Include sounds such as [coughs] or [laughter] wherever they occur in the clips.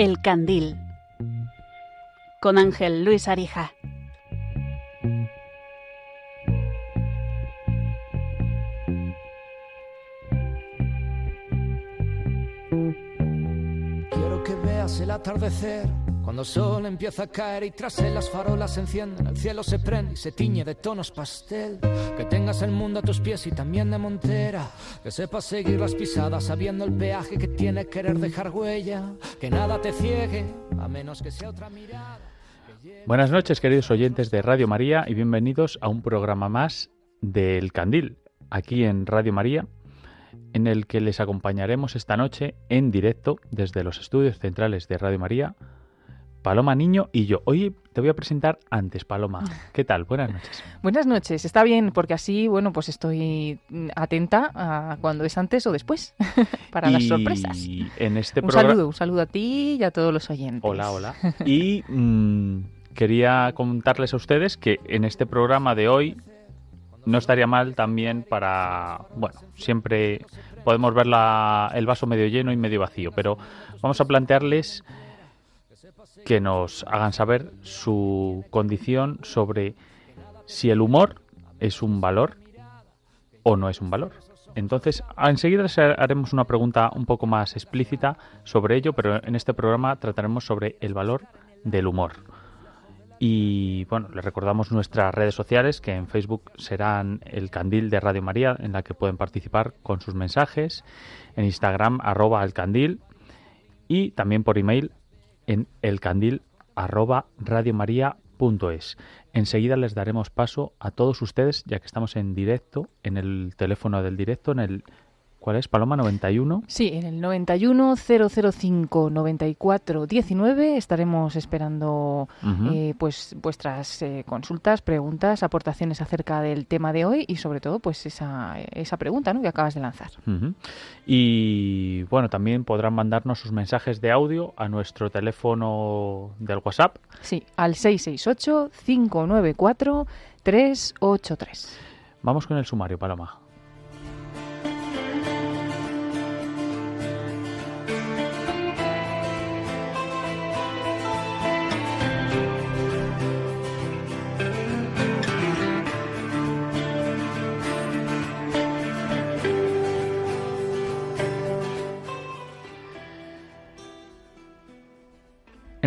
El Candil con Ángel Luis Arija. Quiero que veas el atardecer cuando el sol empieza a caer y tras él las farolas se encienden, el cielo se prende y se tiñe de tonos pastel. Que tengas el mundo a tus pies y también de montera. Que sepas seguir las pisadas sabiendo el peaje que tiene querer dejar huella. Que nada te ciegue, a menos que sea otra mirada. Buenas noches, queridos oyentes de Radio María, y bienvenidos a un programa más del Candil, aquí en Radio María, en el que les acompañaremos esta noche en directo desde los estudios centrales de Radio María, Paloma Niño y yo. Hoy te voy a presentar antes, Paloma. [laughs] ¿Qué tal? Buenas noches. Buenas noches. Está bien, porque así, bueno, pues estoy atenta a cuando es antes o después [laughs] para las sorpresas. En este Un programa... saludo, un saludo a ti y a todos los oyentes. Hola, hola. [laughs] Y mm, quería contarles a ustedes que en este programa de hoy no estaría mal también para, bueno, siempre podemos ver la- el vaso medio lleno y medio vacío, pero vamos a plantearles que nos hagan saber su condición sobre si el humor es un valor o no es un valor. Entonces, enseguida haremos una pregunta un poco más explícita sobre ello, pero en este programa trataremos sobre el valor del humor. Y bueno, les recordamos nuestras redes sociales que en Facebook serán el candil de Radio María, en la que pueden participar con sus mensajes, en Instagram arroba el candil y también por email en elcandil arroba radiomaria.es. Enseguida les daremos paso a todos ustedes, ya que estamos en directo, en el teléfono del directo, en el... ¿Cuál es? Paloma 91. Sí, en el 91 005 94 19 estaremos esperando Ujú. eh, pues vuestras eh, consultas, preguntas, aportaciones acerca del tema de hoy y sobre todo pues esa, esa pregunta ¿no? que acabas de lanzar. Y bueno, también podrán mandarnos sus mensajes de audio a nuestro teléfono del WhatsApp. Sí, al 668 594 383. Vamos con el sumario, Paloma.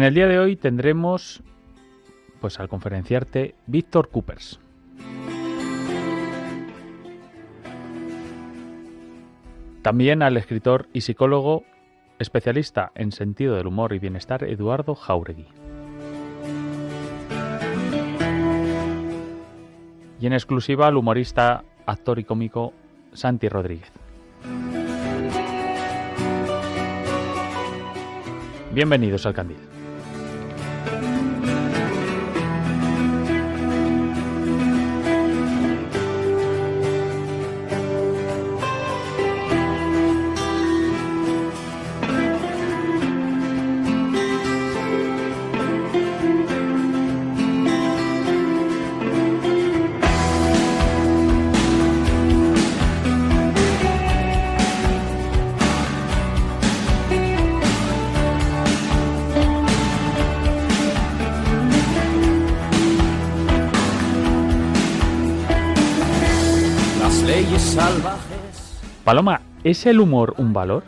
En el día de hoy tendremos, pues al conferenciarte, Víctor Coopers. También al escritor y psicólogo especialista en sentido del humor y bienestar, Eduardo Jauregui. Y en exclusiva al humorista, actor y cómico Santi Rodríguez. Bienvenidos al Candil. Paloma, ¿es el humor un valor?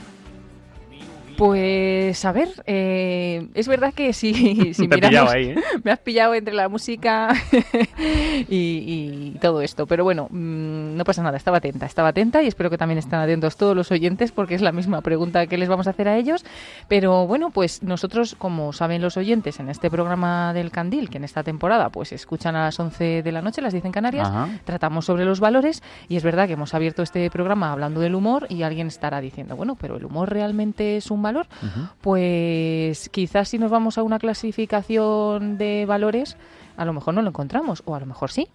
Pues a ver, eh, es verdad que si, [laughs] si Te miramos, pillado ahí, ¿eh? [laughs] me has pillado entre la música [laughs] y, y todo esto, pero bueno, mm, no pasa nada, estaba atenta, estaba atenta y espero que también estén atentos todos los oyentes porque es la misma pregunta que les vamos a hacer a ellos, pero bueno, pues nosotros, como saben los oyentes en este programa del Candil, que en esta temporada pues escuchan a las 11 de la noche, las 10 en Canarias, Ajá. tratamos sobre los valores y es verdad que hemos abierto este programa hablando del humor y alguien estará diciendo, bueno, pero el humor realmente es un valor, pues quizás si nos vamos a una clasificación de valores, a lo mejor no lo encontramos, o a lo mejor sí.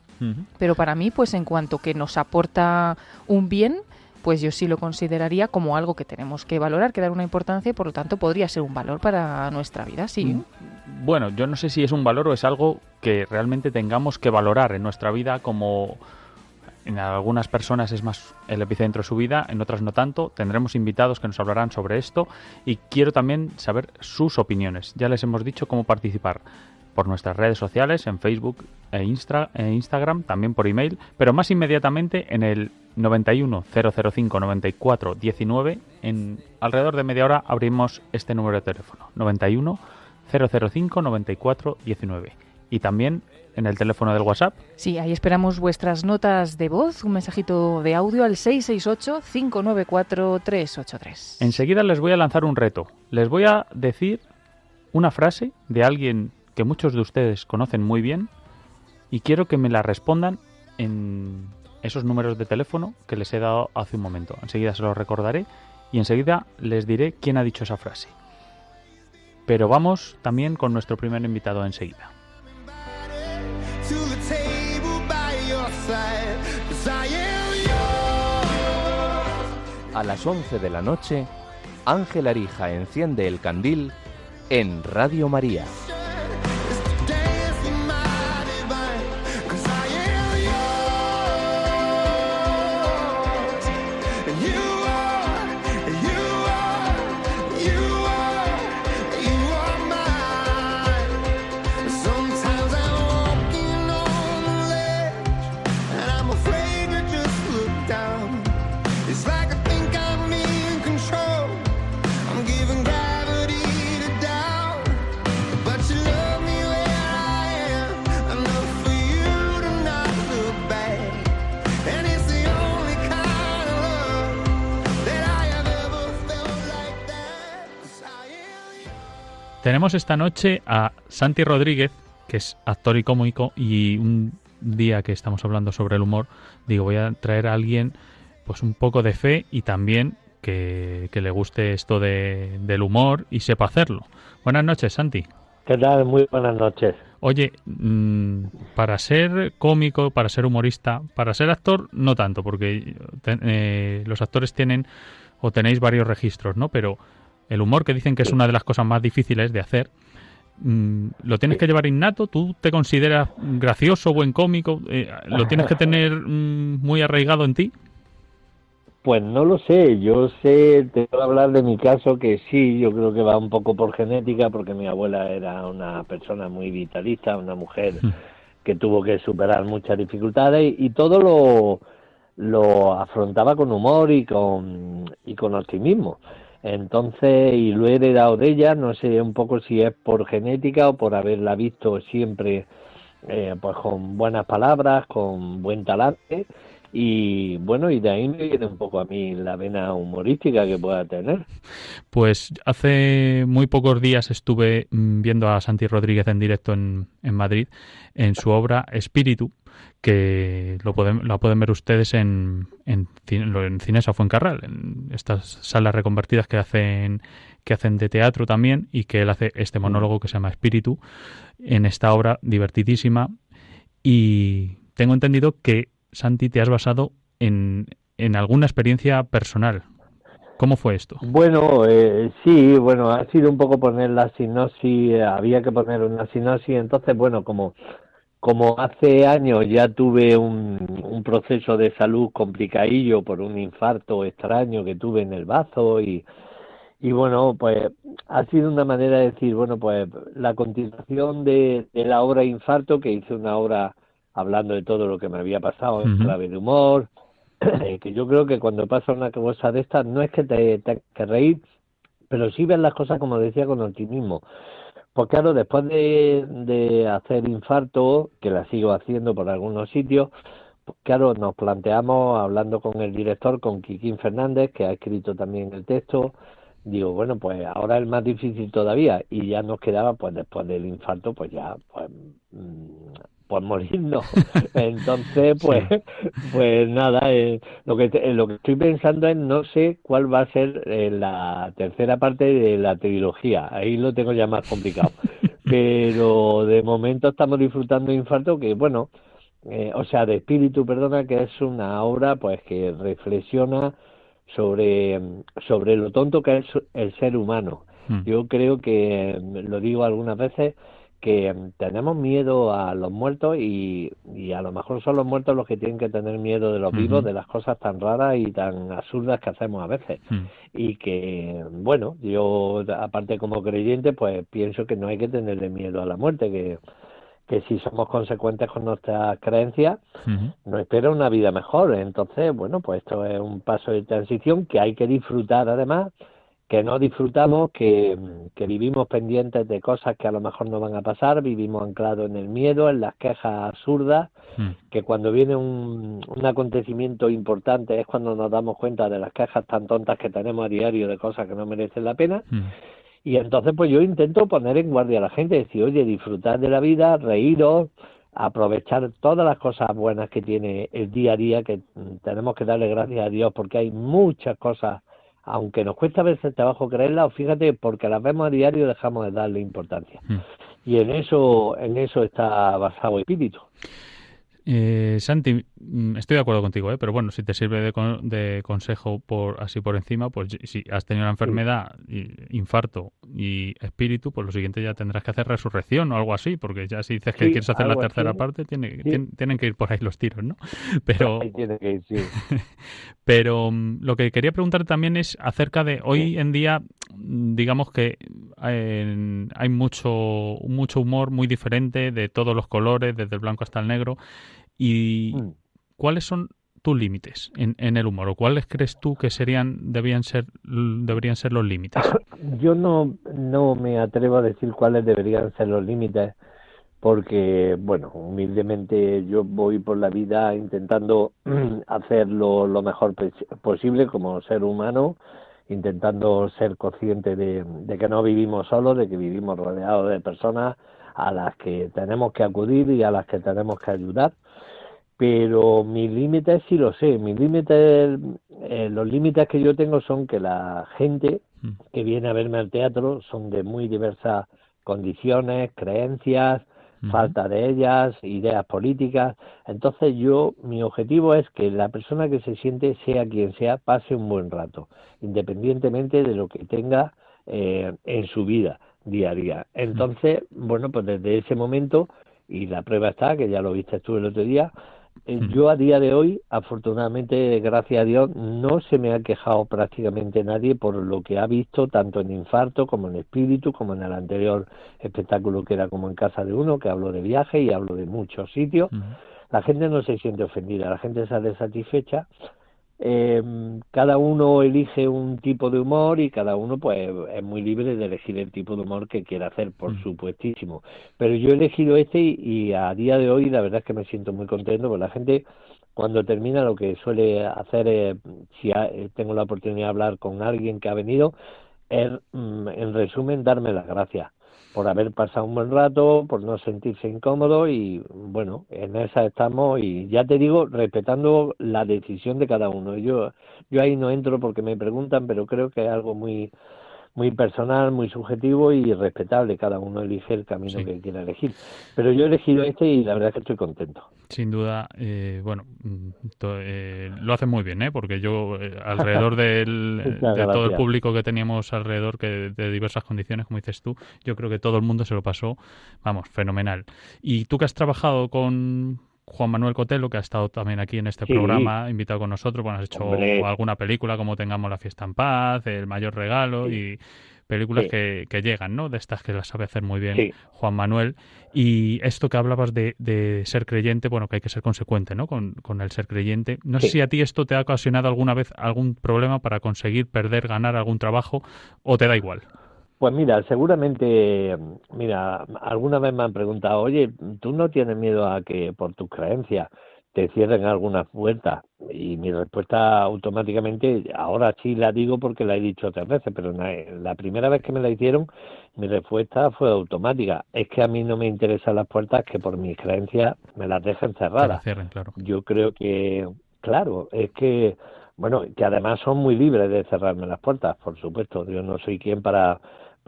Pero para mí, pues en cuanto que nos aporta un bien, pues yo sí lo consideraría como algo que tenemos que valorar, que dar una importancia y por lo tanto podría ser un valor para nuestra vida, sí. Mm. Bueno, yo no sé si es un valor o es algo que realmente tengamos que valorar en nuestra vida como en algunas personas es más el epicentro de su vida, en otras no tanto. Tendremos invitados que nos hablarán sobre esto y quiero también saber sus opiniones. Ya les hemos dicho cómo participar por nuestras redes sociales, en Facebook e, e Instagram, también por email, pero más inmediatamente en el 91 005 94 19. En alrededor de media hora abrimos este número de teléfono, 91 005 94 19. Y también en el teléfono del WhatsApp. Sí, ahí esperamos vuestras notas de voz, un mensajito de audio al 668-594-383. Enseguida les voy a lanzar un reto. Les voy a decir una frase de alguien que muchos de ustedes conocen muy bien y quiero que me la respondan en esos números de teléfono que les he dado hace un momento. Enseguida se los recordaré y enseguida les diré quién ha dicho esa frase. Pero vamos también con nuestro primer invitado enseguida. A las 11 de la noche, Ángel Arija enciende el candil en Radio María. Tenemos esta noche a Santi Rodríguez, que es actor y cómico, y un día que estamos hablando sobre el humor, digo, voy a traer a alguien pues un poco de fe y también que, le guste esto de, del humor y sepa hacerlo. Buenas noches, Santi. ¿Qué tal? Muy buenas noches. Oye, mm, para ser cómico, para ser humorista, para ser actor, no tanto, porque eh, los actores tienen o tenéis varios registros, ¿no? Pero el humor, que dicen que es una de las cosas más difíciles de hacer, mm, ¿lo tienes que llevar innato? ¿Tú te consideras gracioso, buen cómico? Eh, ¿Lo tienes que tener mm, muy arraigado en ti? Pues no lo sé, yo sé, te voy a hablar de mi caso que sí, yo creo que va un poco por genética, porque mi abuela era una persona muy vitalista, una mujer hmm. que tuvo que superar muchas dificultades y, todo lo, lo afrontaba con humor y con, y con optimismo. Entonces, y lo he heredado de ella, no sé un poco si es por genética o por haberla visto siempre eh, pues con buenas palabras, con buen talante y bueno, y de ahí me viene un poco a mí la vena humorística que pueda tener. Pues hace muy pocos días estuve mm, viendo a Santi Rodríguez en directo en, en Madrid en su obra Espíritu que lo pueden, lo pueden ver ustedes en, en, en Cinesa Fuencarral, en estas salas reconvertidas que hacen, que hacen de teatro también, y que él hace este monólogo que se llama Espíritu, en esta obra divertidísima. Y tengo entendido que, Santi, te has basado en, alguna experiencia personal. ¿Cómo fue esto? Bueno, eh, sí, bueno, ha sido un poco poner la sinopsis, había que poner una sinopsis, entonces, bueno, como como hace años ya tuve un, proceso de salud complicadillo por un infarto extraño que tuve en el bazo y, y bueno, pues ha sido una manera de decir, bueno, pues la continuación de, la obra Infarto, que hice una obra hablando de todo lo que me había pasado en clave de humor, [clears throat] que yo creo que cuando pasa una cosa de estas no es que te, te que reír, pero sí ver las cosas como decía con optimismo. Pues claro, después de, hacer infarto, que la sigo haciendo por algunos sitios, pues claro, nos planteamos, hablando con el director, con Kikín Fernández, que ha escrito también el texto, digo, bueno, pues ahora es más difícil todavía y ya nos quedaba, pues después del infarto, pues ya, pues mm, pues morirnos. [laughs] Entonces, pues, pues nada, eh, lo que lo que estoy pensando es no sé cuál va a ser eh, la tercera parte de la trilogía. Ahí lo tengo ya más complicado. [laughs] Pero de momento estamos disfrutando de Infarto, que bueno, eh, o sea, de Espíritu, perdona, que es una obra pues que reflexiona sobre, sobre lo tonto que es el ser humano. Hmm. Yo creo que, lo digo algunas veces, que tenemos miedo a los muertos y, y, a lo mejor son los muertos los que tienen que tener miedo de los vivos, de las cosas tan raras y tan absurdas que hacemos a veces. Mm. Y que, bueno, yo aparte como creyente, pues pienso que no hay que tenerle miedo a la muerte, que, que si somos consecuentes con nuestras creencias, nos espera una vida mejor. Entonces, bueno, pues esto es un paso de transición que hay que disfrutar además que no disfrutamos, que, vivimos pendientes de cosas que a lo mejor no van a pasar, vivimos anclados en el miedo, en las quejas absurdas, mm. que cuando viene un, un, acontecimiento importante es cuando nos damos cuenta de las quejas tan tontas que tenemos a diario de cosas que no merecen la pena. Mm. Y entonces pues yo intento poner en guardia a la gente, decir, oye, disfrutar de la vida, reíros, aprovechar todas las cosas buenas que tiene el día a día, que tenemos que darle gracias a Dios porque hay muchas cosas aunque nos cuesta a veces trabajo creerla, o fíjate, porque las vemos a diario dejamos de darle importancia. Hmm. Y en eso, en eso está basado el espíritu. Eh, Santi, mm, estoy de acuerdo contigo, ¿eh? pero bueno, si te sirve de, consejo por así por encima, pues si has tenido una enfermedad, infarto y espíritu, pues lo siguiente ya tendrás que hacer resurrección o algo así, porque ya si dices que quieres hacer la tercera parte, tiene, tienen que ir por ahí los tiros, ¿no? [laughs] Pero, [laughs] [laughs] pero mm, lo que quería preguntar también es acerca de hoy en día, digamos que eh, hay mucho, mucho humor muy diferente de todos los colores, desde el blanco hasta el negro. ¿Y mm. Cuáles son tus límites en, en, el humor? ¿O cuáles crees tú que serían debían ser deberían ser los límites? [coughs] Yo no, no me atrevo a decir cuáles deberían ser los límites porque, bueno, humildemente yo voy por la vida intentando [clears throat] hacerlo lo mejor posible como ser humano, intentando ser consciente de, de que no vivimos solos, de que vivimos rodeados de personas a las que tenemos que acudir y a las que tenemos que ayudar pero mis límites sí lo sé. Mis límites, eh, los límites que yo tengo son que la gente mm. que viene a verme al teatro son de muy diversas condiciones, creencias, falta de ellas, ideas políticas. Entonces yo, mi objetivo es que la persona que se siente, sea quien sea, pase un buen rato, independientemente de lo que tenga eh, en su vida diaria. Entonces, bueno, pues desde ese momento, y la prueba está, que ya lo viste tú el otro día, yo a día de hoy, afortunadamente, gracias a Dios, no se me ha quejado prácticamente nadie por lo que ha visto, tanto en infarto como en espíritu, como en el anterior espectáculo que era como en casa de uno, que hablo de viaje y hablo de muchos sitios. La gente no se siente ofendida, la gente sale satisfecha eh, cada uno elige un tipo de humor y cada uno pues es muy libre de elegir el tipo de humor que quiera hacer, por mm. supuestísimo. Pero yo he elegido este y, a día de hoy la verdad es que me siento muy contento porque la gente cuando termina lo que suele hacer si tengo la oportunidad de hablar con alguien que ha venido, es mm, en resumen darme las gracias por haber pasado un buen rato, por no sentirse incómodo y bueno, en esa estamos y ya te digo, respetando la decisión de cada uno. Yo, yo ahí no entro porque me preguntan, pero creo que es algo muy muy personal, muy subjetivo y respetable. Cada uno elige el camino que quiera elegir. Pero yo he elegido este y la verdad es que estoy contento. Sin duda, eh, bueno, mm, eh, lo hace muy bien, ¿eh? porque yo eh, alrededor [laughs] del, de todo el público que teníamos alrededor, que de diversas condiciones, como dices tú, yo creo que todo el mundo se lo pasó, vamos, fenomenal. Y tú que has trabajado con Juan Manuel Cotelo, que ha estado también aquí en este programa, invitado con nosotros, bueno, has hecho alguna película como Tengamos la fiesta en paz, El mayor regalo y películas que, llegan, ¿no? De estas que las sabe hacer muy bien Juan Manuel. Y esto que hablabas de, ser creyente, bueno, que hay que ser consecuente, ¿no? Con, el ser creyente. No sé si a ti esto te ha ocasionado alguna vez algún problema para conseguir perder, ganar algún trabajo o te da igual. Pues mira, seguramente, mira, alguna vez me han preguntado, oye, ¿tú no tienes miedo a que por tus creencias te cierren algunas puertas? Y mi respuesta automáticamente, ahora sí la digo porque la he dicho otras veces, pero la primera vez que me la hicieron, mi respuesta fue automática. Es que a mí no me interesan las puertas que por mis creencias me las dejen cerradas. claro. Yo creo que, claro, es que, bueno, que además son muy libres de cerrarme las puertas, por supuesto. Yo no soy quien para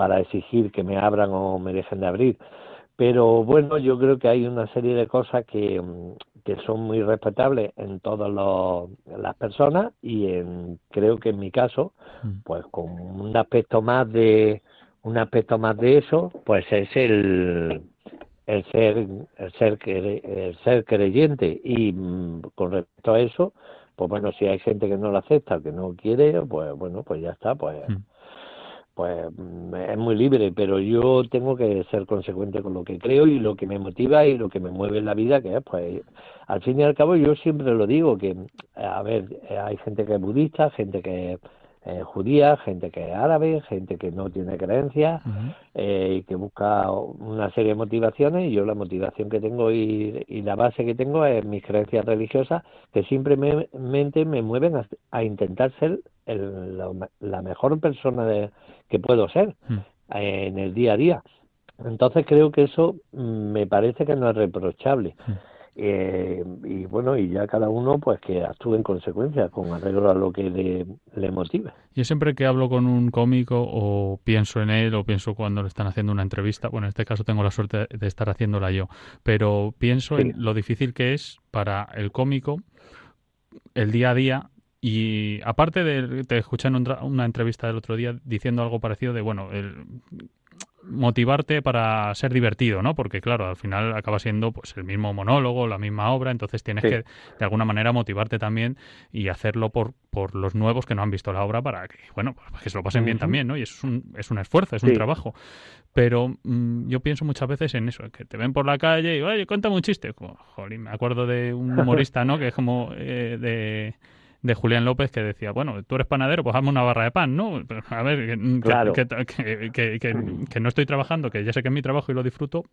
para exigir que me abran o me dejen de abrir. Pero bueno, yo creo que hay una serie de cosas que, mm, que son muy respetables en todas las personas y en, creo que en mi caso, mm. pues con un aspecto más de un aspecto más de eso, pues es el el ser el ser el ser creyente y mm, con respecto a eso pues bueno si hay gente que no lo acepta que no quiere pues bueno pues ya está pues mm. Pues mm, es muy libre pero yo tengo que ser consecuente con lo que creo y lo que me motiva y lo que me mueve en la vida que es pues al fin y al cabo yo siempre lo digo que a ver hay gente que es budista gente que eh, judía, gente que es árabe, gente que no tiene creencias eh, y que busca una serie de motivaciones. Y yo la motivación que tengo y, la base que tengo es mis creencias religiosas que simplemente me mueven a, intentar ser la, mejor persona de, que puedo ser en el día a día. Entonces creo que eso me parece que no es reprochable. Eh, y bueno, y ya cada uno pues que actúe en consecuencia con arreglo a lo que le, le motive. Yo siempre que hablo con un cómico o pienso en él o pienso cuando le están haciendo una entrevista, bueno, en este caso tengo la suerte de estar haciéndola yo, pero pienso en lo difícil que es para el cómico el día a día y aparte de, te escuché en una entrevista del otro día diciendo algo parecido de, bueno, el, motivarte para ser divertido, ¿no? Porque claro, al final acaba siendo pues el mismo monólogo, la misma obra, entonces tienes que de alguna manera motivarte también y hacerlo por, por los nuevos que no han visto la obra para que, bueno, pues, que se lo pasen bien también, ¿no? Y eso es un, es un esfuerzo, es un trabajo. Pero mm, yo pienso muchas veces en eso, que te ven por la calle y, oye, cuéntame un chiste. Jolín, me acuerdo de un humorista, ¿no? Que es como eh, de de Julián López que decía, bueno, tú eres panadero, pues hazme una barra de pan, ¿no? A ver, que, que, no estoy trabajando, que ya sé que es mi trabajo y lo disfruto,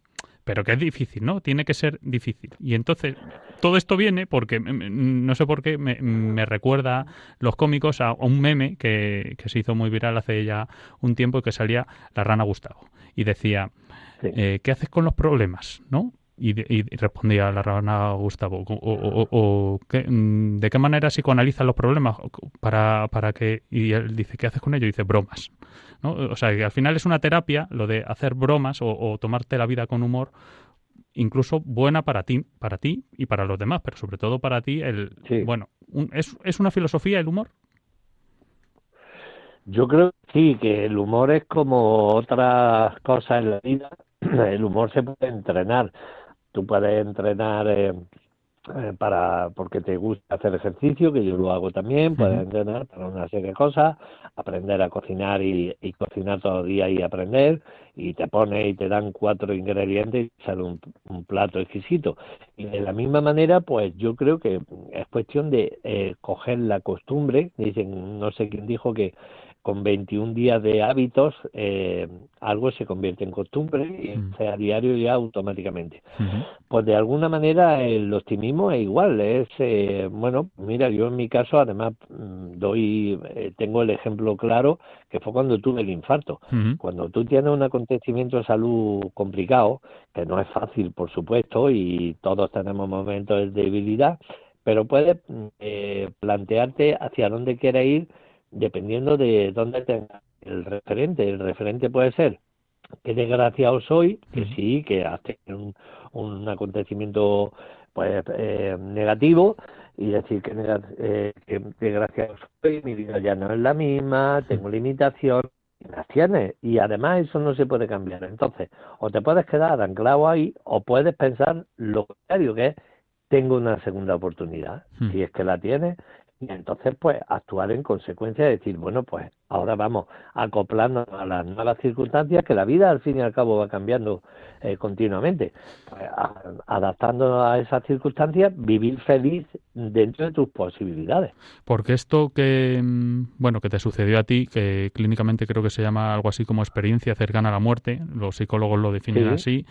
pero que es difícil, ¿no? Tiene que ser difícil. Y entonces, todo esto viene porque, mm, mm, no sé por qué, me, recuerda los cómicos a un meme que, se hizo muy viral hace ya un tiempo que salía la rana Gustavo. Y decía, eh, ¿qué haces con los problemas? ¿no? Y, respondía la rana Gustavo, o, mm, ¿de qué manera psicoanaliza los problemas para, para que, y él dice, ¿qué haces con ello? Y dice, bromas. ¿no? O sea, que al final es una terapia lo de hacer bromas o, tomarte la vida con humor, incluso buena para ti, para ti y para los demás, pero sobre todo para ti, el, bueno, ¿es, ¿es una filosofía el humor? Yo creo que sí, que el humor es como otras cosas en la vida. [clears throat] El humor se puede entrenar. Tú puedes entrenar eh, eh, para porque te gusta hacer ejercicio, que yo lo hago también, puedes entrenar para una serie de cosas, aprender a cocinar y, cocinar todo el día y aprender, y te pones y te dan cuatro ingredientes y sale un, plato exquisito. Y de la misma manera, pues yo creo que es cuestión de eh, coger la costumbre, dicen, no sé quién dijo que con 21 días de hábitos, eh, algo se convierte en costumbre y mm. sea diario ya automáticamente. Pues de alguna manera el optimismo es igual, es, eh, bueno, mira, yo en mi caso además mm, doy, eh, tengo el ejemplo claro que fue cuando tuve el infarto. Cuando tú tienes un acontecimiento de salud complicado, que no es fácil, por supuesto, y todos tenemos momentos de debilidad, pero puedes mm, plantearte hacia dónde quieres ir dependiendo de dónde tenga el referente. El referente puede ser qué desgraciado soy, que sí, que hace un, un acontecimiento pues eh, negativo y decir que, eh, que desgraciado soy, mi vida ya no es la misma, tengo limitación, las tienes y además eso no se puede cambiar. Entonces, o te puedes quedar anclado ahí o puedes pensar lo contrario, que es tengo una segunda oportunidad. Si es que la tienes, y entonces pues actuar en consecuencia decir bueno pues ahora vamos acoplando a las nuevas circunstancias que la vida al fin y al cabo va cambiando eh, continuamente. Pues, adaptando a esas circunstancias vivir feliz dentro de tus posibilidades. Porque esto que mm, bueno que te sucedió a ti que clínicamente creo que se llama algo así como experiencia cercana a la muerte los psicólogos lo definen así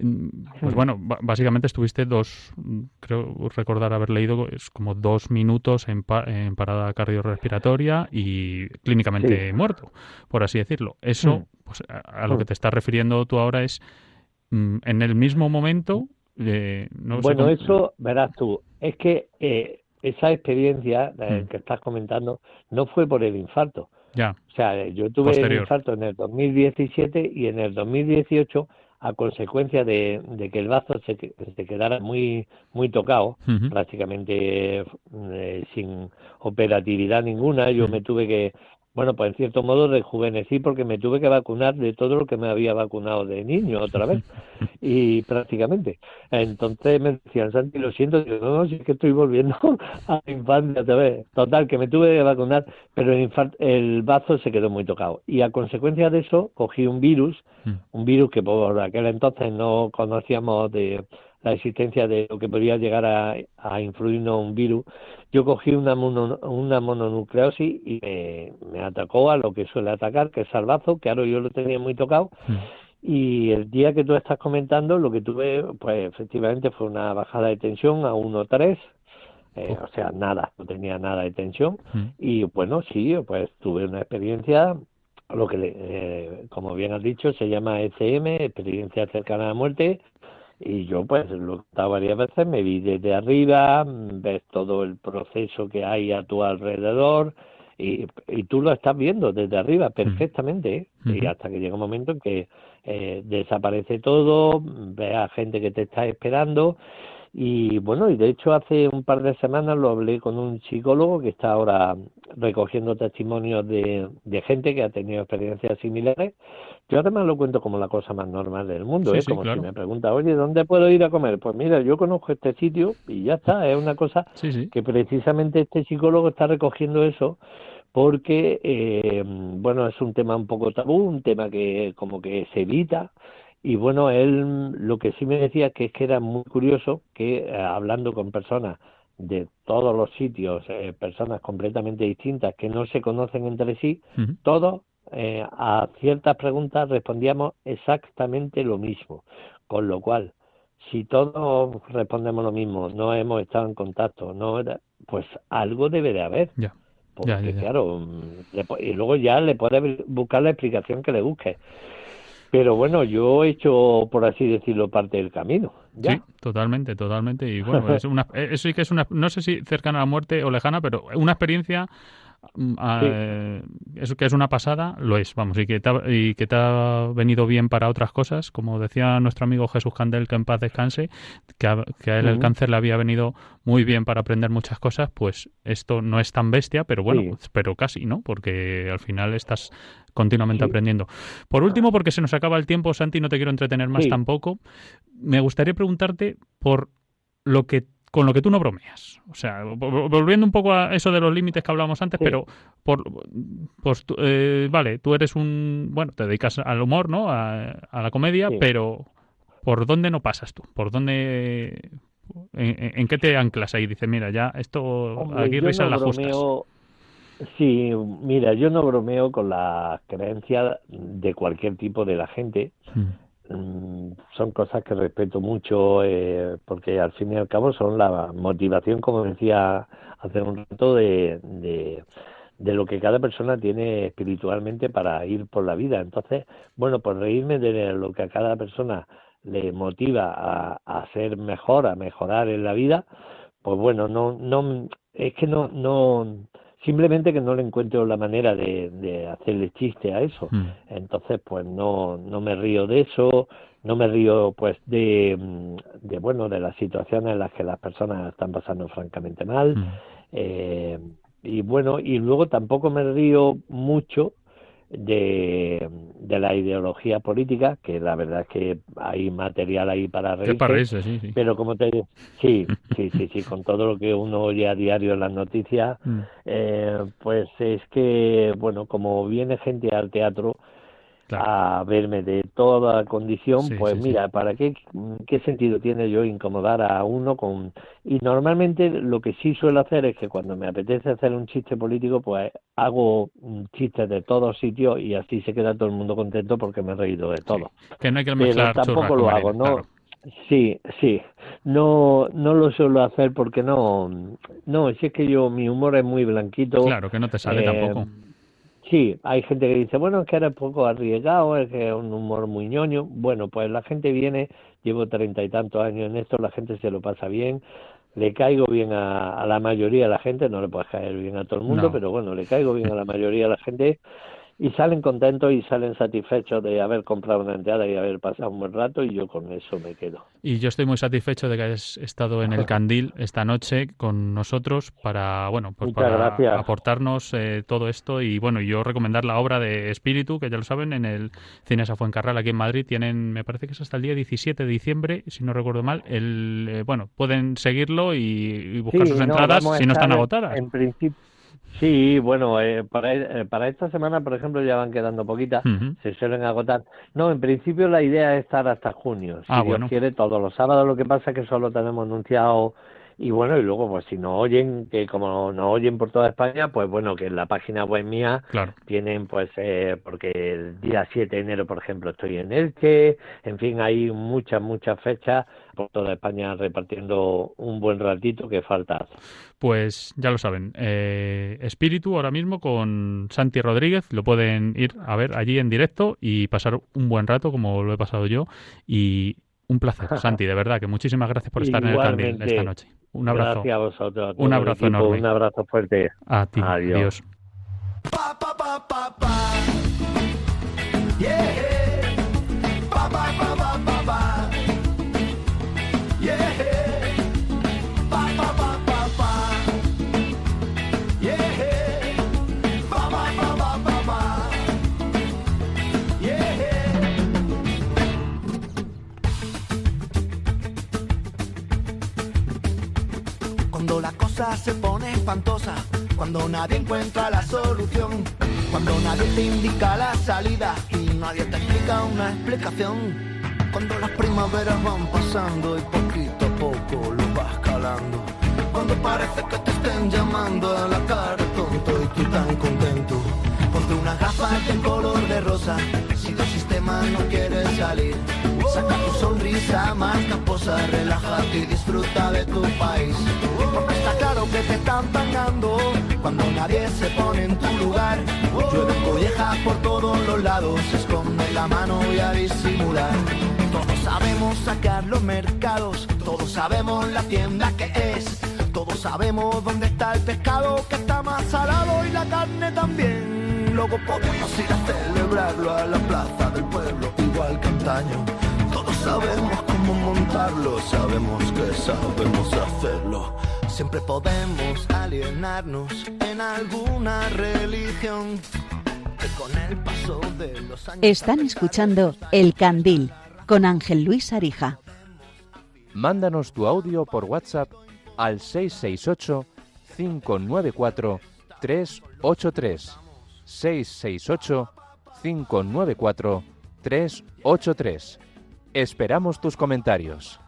mm, pues bueno básicamente estuviste dos creo recordar haber leído es como dos minutos en, en parada cardiorrespiratoria y clínicamente muerto, por así decirlo. Eso, mm. pues, a, lo que mm. te estás refiriendo tú ahora es mm, en el mismo momento. Eh, bueno, eso verás tú. Es que eh, esa experiencia que estás comentando no fue por el infarto. Ya. O sea, yo tuve el infarto en el 2017 y en el 2018 a consecuencia de, que el vaso se, quedara muy muy tocado, prácticamente eh, sin operatividad ninguna, yo me tuve que bueno, pues en cierto modo rejuvenecí porque me tuve que vacunar de todo lo que me había vacunado de niño otra vez, [laughs] y prácticamente. Entonces me decían, Santi, lo siento, digo, no, no, si es que estoy volviendo [laughs] a la infancia otra vez. Total, que me tuve que vacunar, pero el, el bazo se quedó muy tocado. Y a consecuencia de eso, cogí un virus, mm. un virus que por aquel entonces no conocíamos de la existencia de lo que podría llegar a, a influirnos un virus, yo cogí una, una mononucleosis y me, atacó a lo que suele atacar, que es salvazo, que ahora yo lo tenía muy tocado. Mm. Y el día que tú estás comentando, lo que tuve, pues efectivamente fue una bajada de tensión a 1.3, eh, o sea, nada, no tenía nada de tensión. Mm. Y bueno, sí, pues tuve una experiencia, lo que, eh, como bien has dicho, se llama ECM, experiencia cercana a la muerte, y yo pues lo he contado varias veces, me vi desde arriba, ves todo el proceso que hay a tu alrededor y, y tú lo estás viendo desde arriba perfectamente ¿eh? y hasta que llega un momento en que eh, desaparece todo, ves a gente que te está esperando y bueno, y de hecho hace un par de semanas lo hablé con un psicólogo que está ahora recogiendo testimonios de, de gente que ha tenido experiencias similares. Yo además lo cuento como la cosa más normal del mundo, es ¿eh? como si me pregunta, oye, ¿dónde puedo ir a comer? Pues mira, yo conozco este sitio y ya está, es una cosa que precisamente este psicólogo está recogiendo eso porque, eh, bueno, es un tema un poco tabú, un tema que como que se evita. Y bueno, él lo que sí me decía que es que era muy curioso que eh, hablando con personas de todos los sitios, eh, personas completamente distintas que no se conocen entre sí, todos eh, a ciertas preguntas respondíamos exactamente lo mismo. Con lo cual, si todos respondemos lo mismo, no hemos estado en contacto, no pues algo debe de haber. Porque claro, mm, y luego ya le puedes buscar la explicación que le busques. Pero bueno, yo he hecho, por así decirlo, parte del camino. Sí, totalmente, totalmente. Y bueno, es una, [laughs] eso sí que es una, no sé si cercana a la muerte o lejana, pero una experiencia Mm, ah, eh, eso que es una pasada, lo es, vamos, y que, te ha, y que te ha venido bien para otras cosas, como decía nuestro amigo Jesús Candel, que en paz descanse, que a, que a él el cáncer le había venido muy bien para aprender muchas cosas, pues esto no es tan bestia, pero bueno, pero casi, ¿no? Porque al final estás continuamente aprendiendo. Por último, porque se nos acaba el tiempo, Santi, no te quiero entretener más tampoco, me gustaría preguntarte por lo que con lo que tú no bromeas. O sea, volviendo un poco a eso de los límites que hablábamos antes, pero por, pues, eh, vale, tú eres un, bueno, te dedicas al humor, ¿no? A, la comedia, pero ¿por dónde no pasas tú? ¿Por dónde, en, qué te anclas ahí? Dices, mira, ya esto, aquí risas las justas. Sí, mira, yo no bromeo con la creencia de cualquier tipo de la gente. Mm, son cosas que respeto mucho eh, porque al fin y al cabo son la motivación, como decía hace un rato, de, de, lo que cada persona tiene espiritualmente para ir por la vida. Entonces, bueno, pues reírme de lo que a cada persona le motiva a, a ser mejor, a mejorar en la vida, pues bueno, no, no, es que no, no, simplemente que no le encuentro la manera de, de hacerle chiste a eso. Mm. Entonces, pues no, no me río de eso, no me río pues de, mm, de bueno, de las situaciones en las que las personas están pasando francamente mal. Mm. Eh, y bueno, y luego tampoco me río mucho de, de la ideología política, que la verdad es que hay material ahí para reírse, sí, sí. pero como te digo, sí, [laughs] sí, sí, sí, con todo lo que uno oye a diario en las noticias, mm. eh, pues es que, bueno, como viene gente al teatro, a verme de toda condición, pues mira, ¿para qué, qué sentido tiene yo incomodar a uno con... Y normalmente lo que sí suelo hacer es que cuando me apetece hacer un chiste político, pues hago chistes de todos sitios y así se queda todo el mundo contento porque me he reído de todo. que no hay que mezclar Pero tampoco lo hago, ¿no? Sí, sí. No, no lo suelo hacer porque no, no, si es que yo, mi humor es muy blanquito. Claro, que no te sale tampoco eh, Sí, hay gente que dice, bueno, es que era un poco arriesgado, es que es un humor muy ñoño. Bueno, pues la gente viene, llevo treinta y tantos años en esto, la gente se lo pasa bien, le caigo bien a, la mayoría de la gente, no le puedes caer bien a todo el mundo, pero bueno, le caigo bien a la mayoría de la gente y salen contentos y salen satisfechos de haber comprado una entrada y haber pasado un buen rato y yo con eso me quedo. Y yo estoy muy satisfecho de que hayas estado en el Candil esta noche con nosotros para, bueno, pues para aportarnos eh, todo esto. Y bueno, yo recomendar la obra de Espíritu, que ya lo saben, en el Cine Fuencarral aquí en Madrid. Tienen, me parece que es hasta el día 17 de diciembre, si no recuerdo mal, el eh, bueno, pueden seguirlo y, buscar sus entradas si no están agotadas. En principio Sí, bueno, eh, para, eh, para esta semana, por ejemplo, ya van quedando poquitas, se suelen agotar. No, en principio la idea es estar hasta junio, si ah, Dios quiere, todos los sábados. Lo que pasa es que solo tenemos anunciado y bueno, y luego, pues si no oyen, que como no oyen por toda España, pues bueno, que en la página web mía tienen, pues, eh, porque el día 7 de enero, por ejemplo, estoy en Elche, en fin, hay muchas, muchas fechas por toda España repartiendo un buen ratito que falta. Pues ya lo saben, eh, Espíritu ahora mismo con Santi Rodríguez, lo pueden ir a ver allí en directo y pasar un buen rato como lo he pasado yo y un placer, [laughs] Santi, de verdad, que muchísimas gracias por estar en el Candil esta noche. Un abrazo. Gracias a vosotros. un abrazo enorme. Un abrazo fuerte. A ti. Adiós. se cuando nadie encuentra la solución, cuando nadie te indica la salida y nadie te explica una explicación. Cuando las primaveras van pasando y poquito a poco lo vas calando. Cuando parece que te estén llamando a la cara tonto y tú tan contento. Ponte unas gafas de color de rosa no quieres salir. Saca tu sonrisa más camposa, relájate y disfruta de tu país está claro que te están pagando cuando nadie se pone en tu lugar. Llueve collejas por todos los lados, esconde la mano y a disimular. Todos sabemos sacar los mercados, todos sabemos la tienda que es. Todos sabemos dónde está el pescado que está más salado y la carne también. Luego podemos ir a celebrarlo a la plaza del pueblo, igual que antaño. Todos sabemos cómo montarlo, sabemos que sabemos hacerlo. Siempre podemos alienarnos en alguna religión. Que con el paso de los años Están escuchando El Candil con Ángel Luis Arija. Mándanos tu audio por WhatsApp al 668 594 383 668 594 383. Esperamos tus comentarios.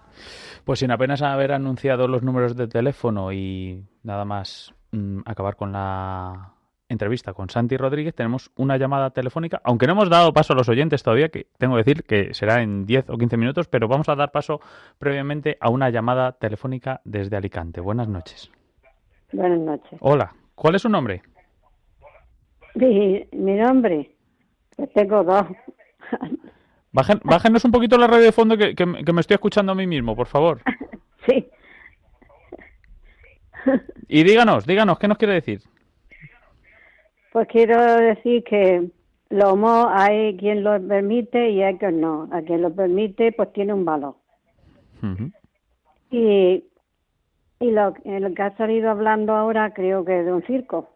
Pues sin apenas haber anunciado los números de teléfono y nada más mm, acabar con la entrevista con Santi Rodríguez, tenemos una llamada telefónica, aunque no hemos dado paso a los oyentes todavía, que tengo que decir que será en 10 o 15 minutos, pero vamos a dar paso previamente a una llamada telefónica desde Alicante. Buenas noches. Buenas noches. Hola, ¿cuál es su nombre? Mi, nombre, pues tengo dos. bájenos un poquito la radio de fondo que, que, me estoy escuchando a mí mismo, por favor. [laughs] Sí. Y díganos, díganos, ¿qué nos quiere decir? Pues quiero decir que lo homo hay quien lo permite y hay quien no. A quien lo permite, pues tiene un valor. Y, y lo, lo que ha salido hablando ahora creo que es de un circo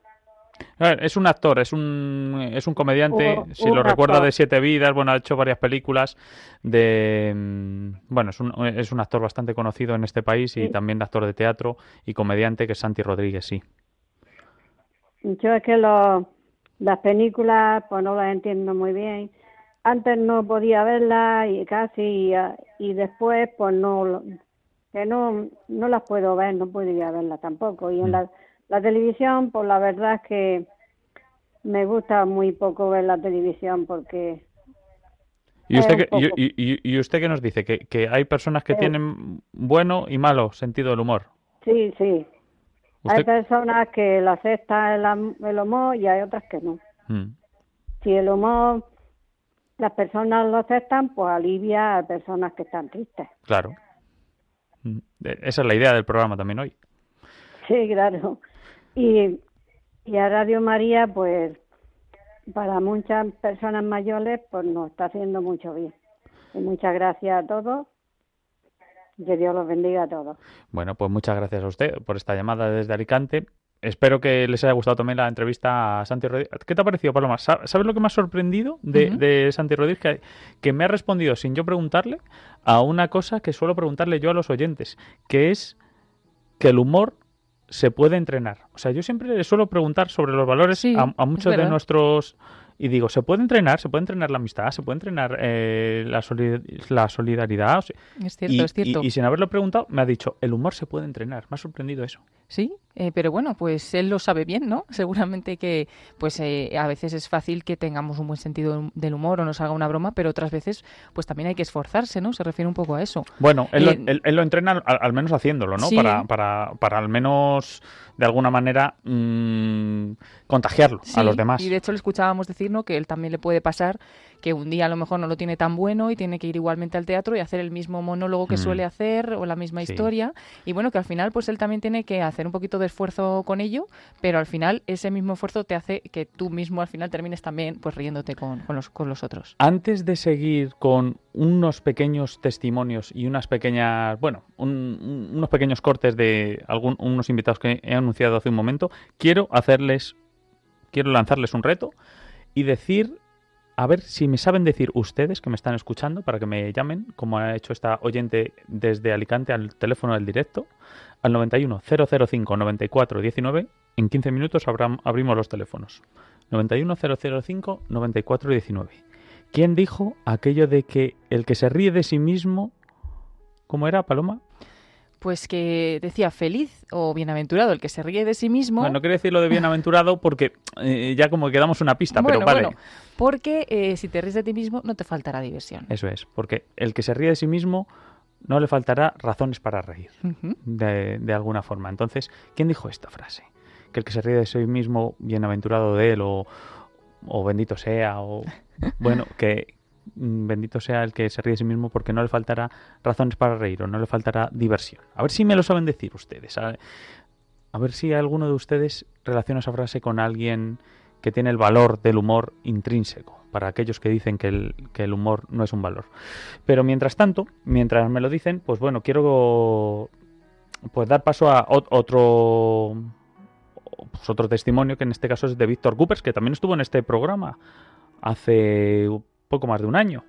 es un actor, es un, es un comediante, si lo recuerda de Siete Vidas, bueno, ha hecho varias películas de... Mm, bueno, es un, es un actor bastante conocido en este país y también actor de teatro y comediante que es Santi Rodríguez, sí. Yo es que las películas pues no las entiendo muy bien. Antes no podía verlas y casi y, después pues no que no no las puedo ver, no podía verlas tampoco y en mm. la la televisión, pues la verdad es que me gusta muy poco ver la televisión porque... ¿Y usted, qué, y, usted qué nos dice? ¿Que, hay personas que tienen bueno y malo sentido del humor? Sí, sí. Hay personas que lo aceptan el, humor y hay otras que no. Mm. Si el humor las personas lo aceptan, pues alivia a personas que están tristes. Claro. Mm. E, esa es la idea del programa también hoy. Sí, claro. Y, y a Radio María, pues para muchas personas mayores, pues nos está haciendo mucho bien. Y muchas gracias a todos. Que Dios los bendiga a todos. Bueno, pues muchas gracias a usted por esta llamada desde Alicante. Espero que les haya gustado también la entrevista a Santi Rodríguez. ¿Qué te ha parecido, Paloma? Sa- ¿Sabes lo que me ha sorprendido de, de Santi Rodríguez? Que, que me ha respondido sin yo preguntarle a una cosa que suelo preguntarle yo a los oyentes, que es que el humor se puede entrenar. O sea, yo siempre le suelo preguntar sobre los valores Sí, a, muchos de nuestros... Y digo, ¿se puede entrenar? ¿Se puede entrenar la amistad? ¿Se puede entrenar eh, la, soli- la solidaridad? O sea, Es cierto, y, es cierto. y- y sin haberlo preguntado, me ha dicho, el humor se puede entrenar. Me ha sorprendido eso. Sí, eh, pero bueno, pues él lo sabe bien, ¿no? [laughs] Seguramente que pues eh, a veces es fácil que tengamos un buen sentido del humor o nos haga una broma, pero otras veces pues también hay que esforzarse, ¿no? Se refiere un poco a eso. Bueno, él, Eh, lo, él- él lo entrena al, al menos haciéndolo, ¿no? Sí. Para, para, para al menos, de alguna manera, mm, contagiarlo a los demás. Y de hecho le escuchábamos decir ¿no? que él también le puede pasar que un día a lo mejor no lo tiene tan bueno y tiene que ir igualmente al teatro y hacer el mismo monólogo que Mm. suele hacer o la misma Sí. historia. Y bueno, que al final pues él también tiene que hacer un poquito de esfuerzo con ello, pero al final ese mismo esfuerzo te hace que tú mismo al final termines también pues riéndote con, con los, con los otros. Antes de seguir con unos pequeños testimonios y unas pequeñas, bueno, un- un- unos pequeños cortes de algún, unos invitados que he anunciado hace un momento, quiero hacerles, quiero lanzarles un reto y decir, a ver si me saben decir ustedes que me están escuchando para que me llamen, como ha hecho esta oyente desde Alicante al teléfono del directo, al 91 005 94 19. En 15 minutos abram- abrimos los teléfonos. 91 005 94 19. ¿Quién dijo aquello de que el que se ríe de sí mismo, ¿cómo era, Paloma? Pues que decía feliz o bienaventurado el que se ríe de sí mismo. Bueno, no quiero decir lo de bienaventurado porque eh, ya como que damos una pista, Bueno, pero vale. bueno, porque eh, si te ríes de ti mismo no te faltará diversión. Eso es, porque el que se ríe de sí mismo no le faltará razones para reír, de, de alguna forma. Entonces, ¿quién dijo esta frase? Que el que se ríe de sí mismo, bienaventurado de él, o, o bendito sea, o [laughs] bueno, que bendito sea el que se ríe de sí mismo porque no le faltará razones para reír o no le faltará diversión. A ver si me lo saben decir ustedes. A, ver si alguno de ustedes relaciona esa frase con alguien que tiene el valor del humor intrínseco, para aquellos que dicen que el, que el humor no es un valor. Pero mientras tanto, mientras me lo dicen, pues bueno, quiero pues dar paso a ot- otro pues otro testimonio que en este caso es de Víctor Coopers, que también estuvo en este programa hace poco más de un año.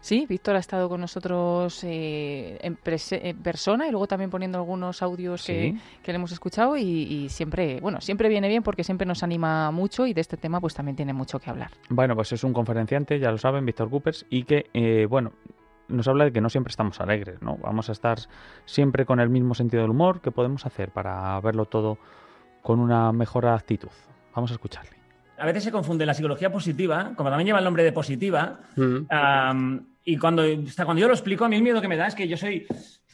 Sí, Víctor ha estado con nosotros eh, en, persona y luego también poniendo algunos audios que, Sí. que le hemos escuchado y, y siempre, bueno, siempre viene bien porque siempre nos anima mucho y de este tema pues también tiene mucho que hablar. Bueno, pues es un conferenciante, ya lo saben, Víctor Coopers, y que, eh, bueno, nos habla de que no siempre estamos alegres, ¿no? Vamos a estar siempre con el mismo sentido del humor. ¿Qué podemos hacer para verlo todo con una mejor actitud? Vamos a escucharle. A veces se confunde la psicología positiva, como también lleva el nombre de positiva, am, y cuando, hasta cuando yo lo explico, a mí el miedo que me da es que yo soy.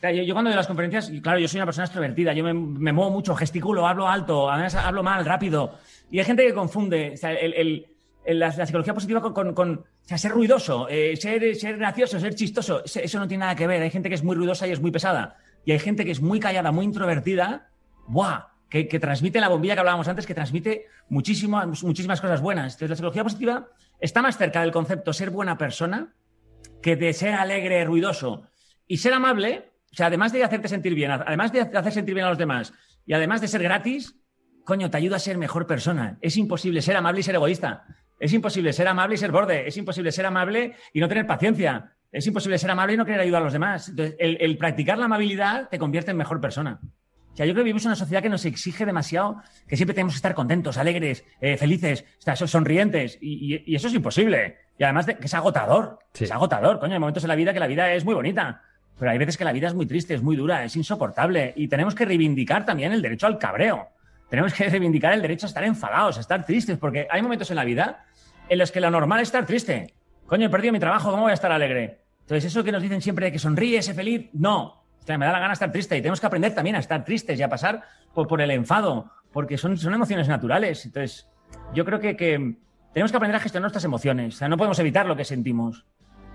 Yo, cuando doy las conferencias, y claro, yo soy una persona extrovertida, yo me, me muevo mucho, gesticulo, hablo alto, además hablo mal, rápido. Y hay gente que confunde o sea, el- el- el- la, la psicología positiva con, con- con, o sea, ser ruidoso, eh, ser, ser gracioso, ser chistoso. Eso, eso no tiene nada que ver. Hay gente que es muy ruidosa y es muy pesada. Y hay gente que es muy callada, muy introvertida. ¡Buah! Que, transmite la bombilla que hablábamos antes, que transmite muchísimo, muchísimas cosas buenas. Entonces, la psicología positiva está más cerca del concepto ser buena persona que de ser alegre, ruidoso. Y ser amable, o sea, además de hacerte sentir bien, además de hacer sentir bien a los demás y además de ser gratis, coño, te ayuda a ser mejor persona. Es imposible ser amable y ser egoísta. Es imposible ser amable y ser borde. Es imposible ser amable y no tener paciencia. Es imposible ser amable y no querer ayudar a los demás. Entonces, el practicar la amabilidad te convierte en mejor persona. Sea, yo creo que vivimos en una sociedad que nos exige demasiado, que siempre tenemos que estar contentos, alegres, eh, felices, sonrientes, y, y- y eso es imposible. Y además de, que es agotador, es agotador, coño, hay momentos en la vida que la vida es muy bonita, pero hay veces que la vida es muy triste, es muy dura, es insoportable, y tenemos que reivindicar también el derecho al cabreo. Tenemos que [laughs] reivindicar el derecho a estar enfadados, a estar tristes, porque hay momentos en la vida en los que lo normal es estar triste. Coño, he perdido mi trabajo, ¿cómo voy a estar alegre? Entonces, eso que nos dicen siempre de que sonríe, sé feliz, no. Me da la gana estar triste y tenemos que aprender también a estar tristes y a pasar por, por el enfado, porque son, son emociones naturales. Entonces, yo creo que, que tenemos que aprender a gestionar nuestras emociones. O sea, no podemos evitar lo que sentimos.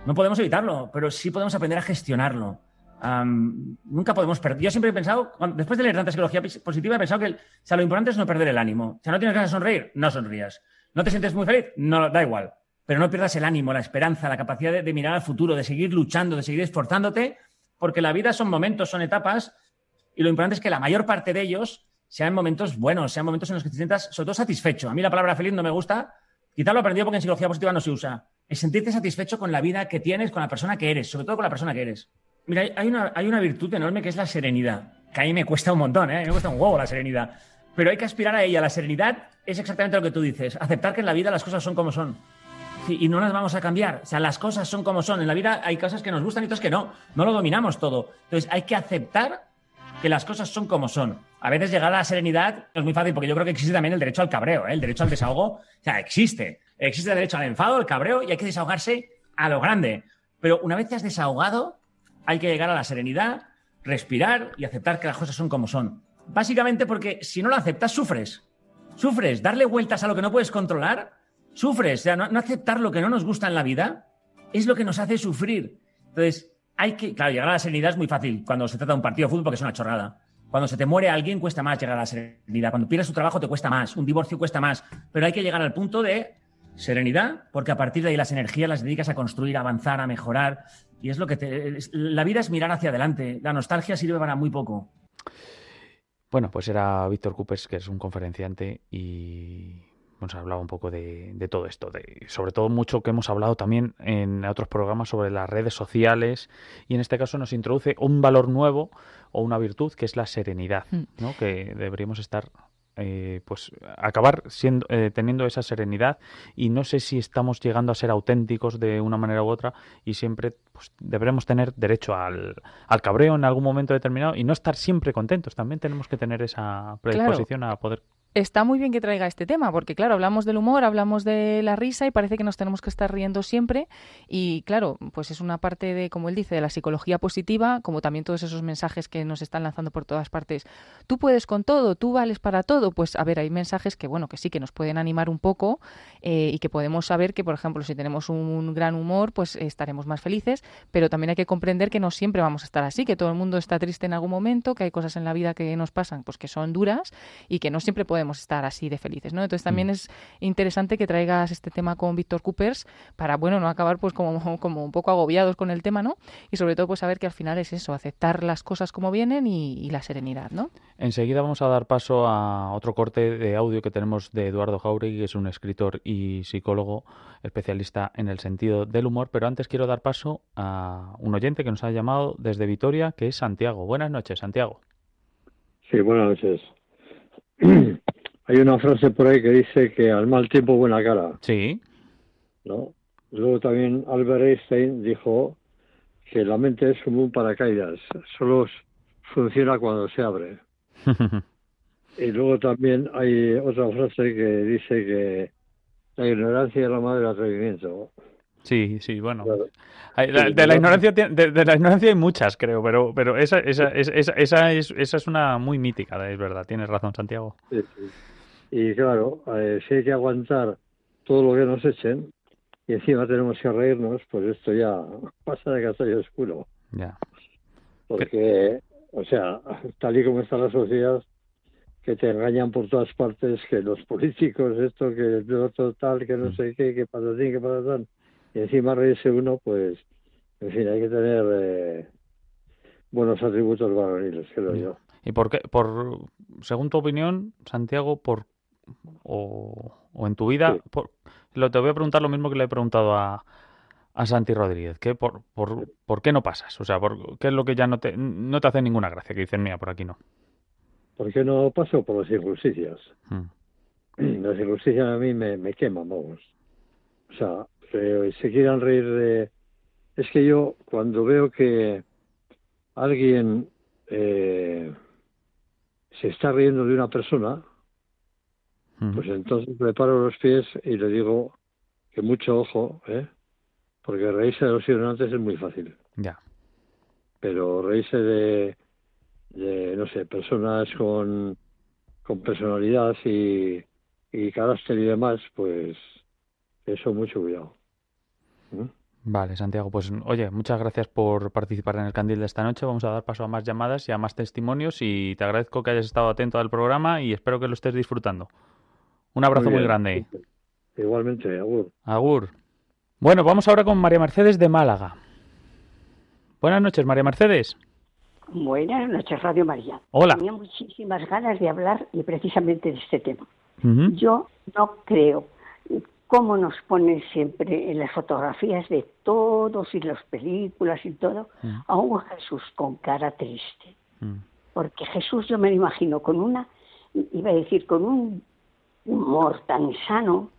No podemos evitarlo, pero sí podemos aprender a gestionarlo. Am, nunca podemos perder. Yo siempre he pensado, cuando- después de leer tanta psicología positiva, he pensado que o sea, lo importante es no perder el ánimo. O sea, no tienes ganas de sonreír, no sonrías. ¿No te sientes muy feliz? No, da igual. Pero no pierdas el ánimo, la esperanza, la capacidad de, mirar al futuro, de seguir luchando, de seguir esforzándote, porque la vida son momentos, son etapas, y lo importante es que la mayor parte de ellos sean momentos buenos, sean momentos en los que te sientas sobre todo satisfecho. A mí la palabra feliz no me gusta, quizá lo aprendido porque en psicología positiva no se usa. Es sentirte satisfecho con la vida que tienes, con la persona que eres, sobre todo con la persona que eres. Mira, hay una, hay una virtud enorme que es la serenidad, que a mí me cuesta un montón, ¿eh? A mí me cuesta un huevo la serenidad. Pero hay que aspirar a ella. La serenidad es exactamente lo que tú dices, aceptar que en la vida las cosas son como son. Y no las vamos a cambiar. O sea, las cosas son como son. En la vida hay cosas que nos gustan y otras que no. No lo dominamos todo. Entonces hay que aceptar que las cosas son como son. A veces llegar a la serenidad es muy fácil porque yo creo que existe también el derecho al cabreo, ¿eh? el derecho al desahogo. O sea, existe. Existe el derecho al enfado, al cabreo y hay que desahogarse a lo grande. Pero una vez te has desahogado, hay que llegar a la serenidad, respirar y aceptar que las cosas son como son. Básicamente porque si no lo aceptas, sufres. Sufres. Darle vueltas a lo que no puedes controlar, sufres. O sea, no, aceptar lo que no nos gusta en la vida es lo que nos hace sufrir. Entonces, hay que. Claro, llegar a la serenidad es muy fácil cuando se trata de un partido de fútbol porque es una chorrada. Cuando se te muere alguien cuesta más llegar a la serenidad. Cuando pierdes tu trabajo te cuesta más. Un divorcio cuesta más. Pero hay que llegar al punto de serenidad, porque a partir de ahí las energías las dedicas a construir, a avanzar, a mejorar. Y es lo que te. La vida es mirar hacia adelante. La nostalgia sirve para muy poco. Bueno, pues era Víctor Cupes, que es un conferenciante y nos hablaba un poco de, todo esto, de, sobre todo mucho que hemos hablado también en otros programas sobre las redes sociales y en este caso nos introduce un valor nuevo o una virtud que es la serenidad, mm. ¿no? que deberíamos estar eh, pues acabar siendo eh, teniendo esa serenidad y no sé si estamos llegando a ser auténticos de una manera u otra y siempre pues deberemos tener derecho al, al cabreo en algún momento determinado y no estar siempre contentos también tenemos que tener esa predisposición a poder está muy bien que traiga este tema, porque claro, hablamos del humor, hablamos de la risa y parece que nos tenemos que estar riendo siempre. Y claro, pues es una parte de, como él dice, de la psicología positiva, como también todos esos mensajes que nos están lanzando por todas partes. Tú puedes con todo, tú vales para todo. Pues a ver, hay mensajes que, bueno, que sí que nos pueden animar un poco eh, y que podemos saber que, por ejemplo, si tenemos un gran humor, pues estaremos más felices, pero también hay que comprender que no siempre vamos a estar así, que todo el mundo está triste en algún momento, que hay cosas en la vida que nos pasan, pues que son duras y que no siempre podemos estar así de felices, ¿no? Entonces también mm. es interesante que traigas este tema con Víctor Coopers para, bueno, no acabar pues como, [laughs] como un poco agobiados con el tema, ¿no? Y sobre todo pues saber que al final es eso, aceptar las cosas como vienen y, la serenidad, ¿no? Enseguida vamos a dar paso a otro corte de audio que tenemos de Eduardo Jauregui, que es un escritor y psicólogo especialista en el sentido del humor, pero antes quiero dar paso a un oyente que nos ha llamado desde Vitoria, que es Santiago. Buenas noches, Santiago. Sí, buenas noches. [clears throat] Hay una frase por ahí que dice que al mal tiempo buena cara. Sí. ¿No? Luego también Albert Einstein dijo que la mente es como un paracaídas, solo funciona cuando se abre. [laughs] y luego también hay otra frase que dice que la ignorancia es la madre del atrevimiento. Sí, sí, bueno. de, la ignorancia, de, la ignorancia hay muchas, creo, pero, pero esa, esa, esa, esa, es, esa es una muy mítica, es verdad. Tienes razón, Santiago. Sí, sí. Y claro, eh, si hay que aguantar todo lo que nos echen y encima tenemos que reírnos, pues esto ya pasa de castillo oscuro. Ya. Porque, o sea, tal y como está la sociedad, que te engañan por todas partes, que los políticos, esto, que el otro tal, que no mm. sé qué, que patatín, que patatán, y encima reírse uno, pues, en fin, hay que tener eh, buenos atributos varoniles, creo yo. ¿Y por qué, por, según tu opinión, Santiago, por o, en tu vida, lo, te voy a preguntar lo mismo que le he preguntado a, a Santi Rodríguez, que por, por, por, qué no pasas? O sea, por, ¿qué es lo que ya no te, no te hace ninguna gracia? Que dicen, mía, por aquí no. ¿Por qué no paso? Por las injusticias. Hmm. [clears throat] Las injusticias a mí me, me queman, vamos. O sea, se quieran reír de... Es que yo cuando veo que alguien eh, se está riendo de una persona, pues entonces me paro los pies y le digo que mucho ojo, ¿eh? Porque reírse de los ignorantes es muy fácil. Ya. Pero reírse de, de no sé, personas con, con personalidad y, y carácter y demás, pues eso mucho cuidado. Vale, Santiago, pues oye, muchas gracias por participar en el candil de esta noche. Vamos a dar paso a más llamadas y a más testimonios y te agradezco que hayas estado atento al programa y espero que lo estés disfrutando. Un abrazo muy, grande. Igualmente, Agur. Agur. Bueno, vamos ahora con María Mercedes de Málaga. Buenas noches, María Mercedes. Buenas noches, Radio María. Hola. Tenía muchísimas ganas de hablar y precisamente de este tema. Yo no creo cómo nos ponen siempre en las fotografías de todos y las películas y todo a un Jesús con cara triste. Porque Jesús yo me lo imagino con una, iba a decir, con un humor tan sano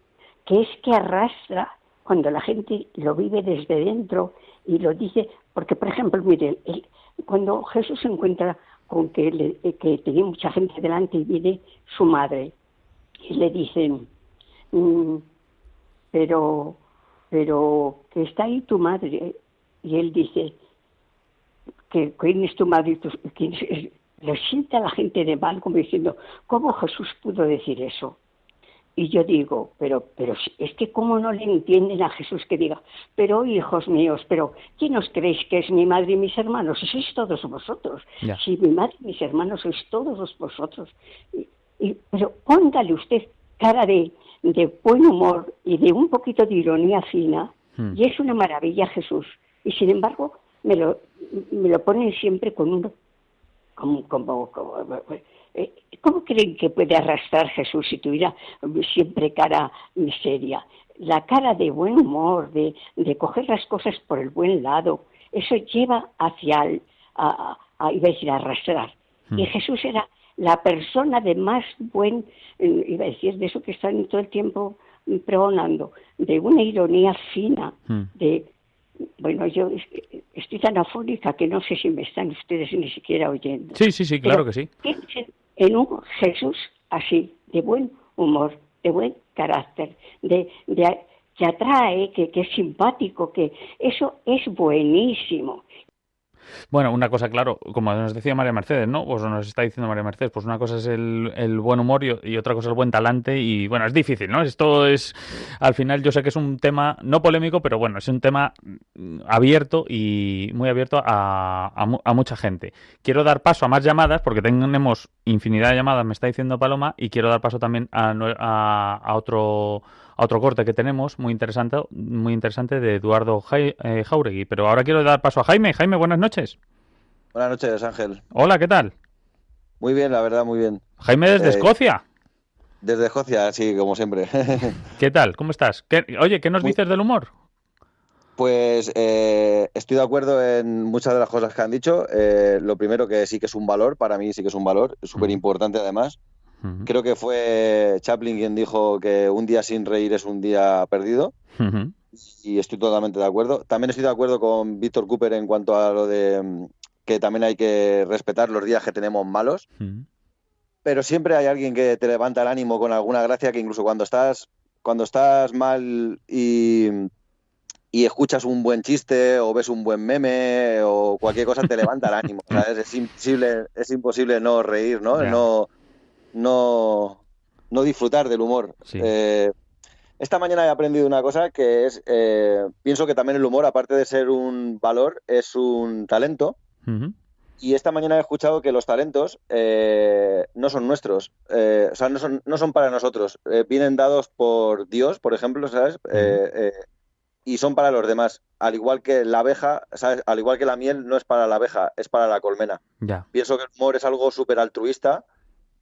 que es que arrastra cuando la gente lo vive desde dentro y lo dice, porque por ejemplo, mire, cuando Jesús se encuentra con que, que tenía mucha gente delante y viene su madre y le dicen, mm, pero, pero que está ahí tu madre y él dice que quién es tu madre quién es, lo siente a la gente de mal como diciendo, ¿cómo Jesús pudo decir eso? Y yo digo, pero, pero es que cómo no le entienden a Jesús que diga, pero hijos míos, pero ¿quién os creéis que es mi madre y mis hermanos? Sois todos vosotros. Si mi madre y mis hermanos sois todos vosotros. Y, pero póngale usted cara de, de buen humor y de un poquito de ironía fina, hmm. y es una maravilla Jesús. Y sin embargo, me lo, me lo ponen siempre con un, como, como, como eh, ¿Cómo creen que puede arrastrar Jesús si tuviera siempre cara miseria? La cara de buen humor, de, de coger las cosas por el buen lado, eso lleva hacia el, a, a, iba a decir, arrastrar. Y hmm. Jesús era la persona de más buen, eh, iba a decir, de eso que están todo el tiempo pregonando, de una ironía fina, hmm. de, bueno, yo estoy tan afónica que no sé si me están ustedes ni siquiera oyendo. Sí, sí, sí, claro que sí en un Jesús así, de buen humor, de buen carácter, de, que atrae, que, que es simpático, que eso es buenísimo. Bueno, una cosa, claro, como nos decía María Mercedes, ¿no? Pues nos está diciendo María Mercedes, pues una cosa es el, el buen humor y, otra cosa el buen talante y bueno, es difícil, ¿no? Esto es, al final yo sé que es un tema no polémico, pero bueno, es un tema abierto y muy abierto a, a, mucha gente. Quiero dar paso a más llamadas porque tenemos infinidad de llamadas, me está diciendo Paloma, y quiero dar paso también a, a otro a otro corte que tenemos muy interesante, muy interesante de Eduardo eh, Jauregui. Pero ahora quiero dar paso a Jaime. Jaime, buenas noches. Buenas noches, Ángel. Hola, ¿qué tal? Muy bien, la verdad, muy bien. Jaime desde eh, Escocia. Desde Escocia, sí, como siempre. [laughs] ¿Qué tal? ¿Cómo estás? oye, ¿qué nos dices del humor? Pues eh, estoy de acuerdo en muchas de las cosas que han dicho. lo primero que sí que es un valor, para mí sí que es un valor, súper importante además. Creo que fue Chaplin quien dijo que un día sin reír es un día perdido. Y estoy totalmente de acuerdo. También estoy de acuerdo con Víctor Cooper en cuanto a lo de mm, que también hay que respetar los días que tenemos malos. Pero siempre hay alguien que te levanta el ánimo con alguna gracia que incluso cuando estás, cuando estás mal y, y escuchas un buen chiste o ves un buen meme o cualquier cosa te levanta el ánimo. [laughs] Es imposible, es imposible no reír, ¿no? No no, no disfrutar del humor. Eh, esta mañana he aprendido una cosa que es, eh, pienso que también el humor, aparte de ser un valor, es un talento. Y esta mañana he escuchado que los talentos eh, no son nuestros, o sea, no son, no son para nosotros. vienen dados por Dios, por ejemplo, ¿sabes? y son para los demás. Al igual que la abeja, ¿sabes? Al igual que la miel no es para la abeja, es para la colmena. Pienso que el humor es algo súper altruista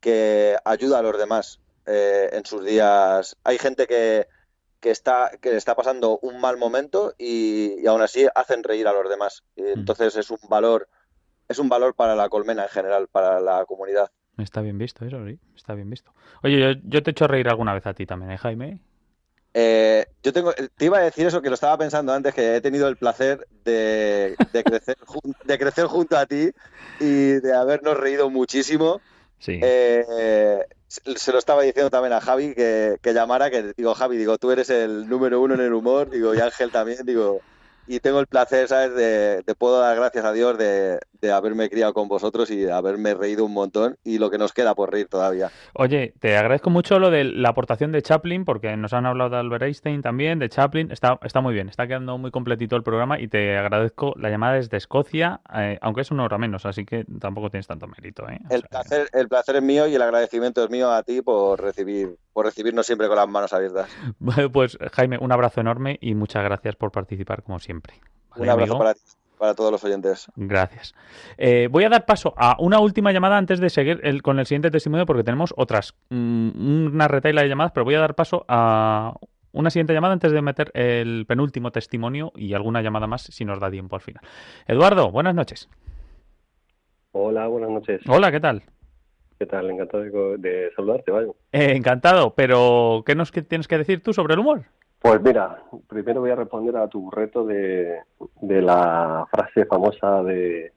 que ayuda a los demás eh, en sus días. Hay gente que, que está que está pasando un mal momento y, aún así hacen reír a los demás. Y mm. entonces es un valor es un valor para la colmena en general, para la comunidad. Está bien visto eso, sí, está bien visto. Oye, yo, te he hecho reír alguna vez a ti también, ¿eh, Jaime? Eh, yo tengo, te iba a decir eso que lo estaba pensando antes, que he tenido el placer de, de crecer, de crecer junto a ti y de habernos reído muchísimo. Eh, se lo estaba diciendo también a Javi que, que, llamara, que digo, Javi, digo, tú eres el número uno en el humor, digo, y Ángel también, digo, y tengo el placer, ¿sabes? De, de puedo dar gracias a Dios de, de, haberme criado con vosotros y de haberme reído un montón y lo que nos queda por reír todavía. Oye, te agradezco mucho lo de la aportación de Chaplin, porque nos han hablado de Albert Einstein también, de Chaplin. Está, está muy bien, está quedando muy completito el programa y te agradezco la llamada desde Escocia, eh, aunque es una hora menos, así que tampoco tienes tanto mérito. ¿eh? el, placer, el placer es mío y el agradecimiento es mío a ti por recibir por recibirnos siempre con las manos abiertas. [laughs] Pues Jaime, un abrazo enorme y muchas gracias por participar como siempre. un abrazo para ti para todos los oyentes. Gracias. Eh, voy a dar paso a una última llamada antes de seguir con el siguiente testimonio porque tenemos otras, mm, una retaila de llamadas, pero voy a dar paso a una siguiente llamada antes de meter el penúltimo testimonio y alguna llamada más si nos da tiempo al final. Eduardo, buenas noches. Hola, buenas noches. Hola, ¿qué tal? ¿Qué tal? Encantado de, saludarte, vaya. Eh, encantado, pero ¿qué nos tienes que decir tú sobre el humor? Pues mira, primero voy a responder a tu reto de, la frase famosa de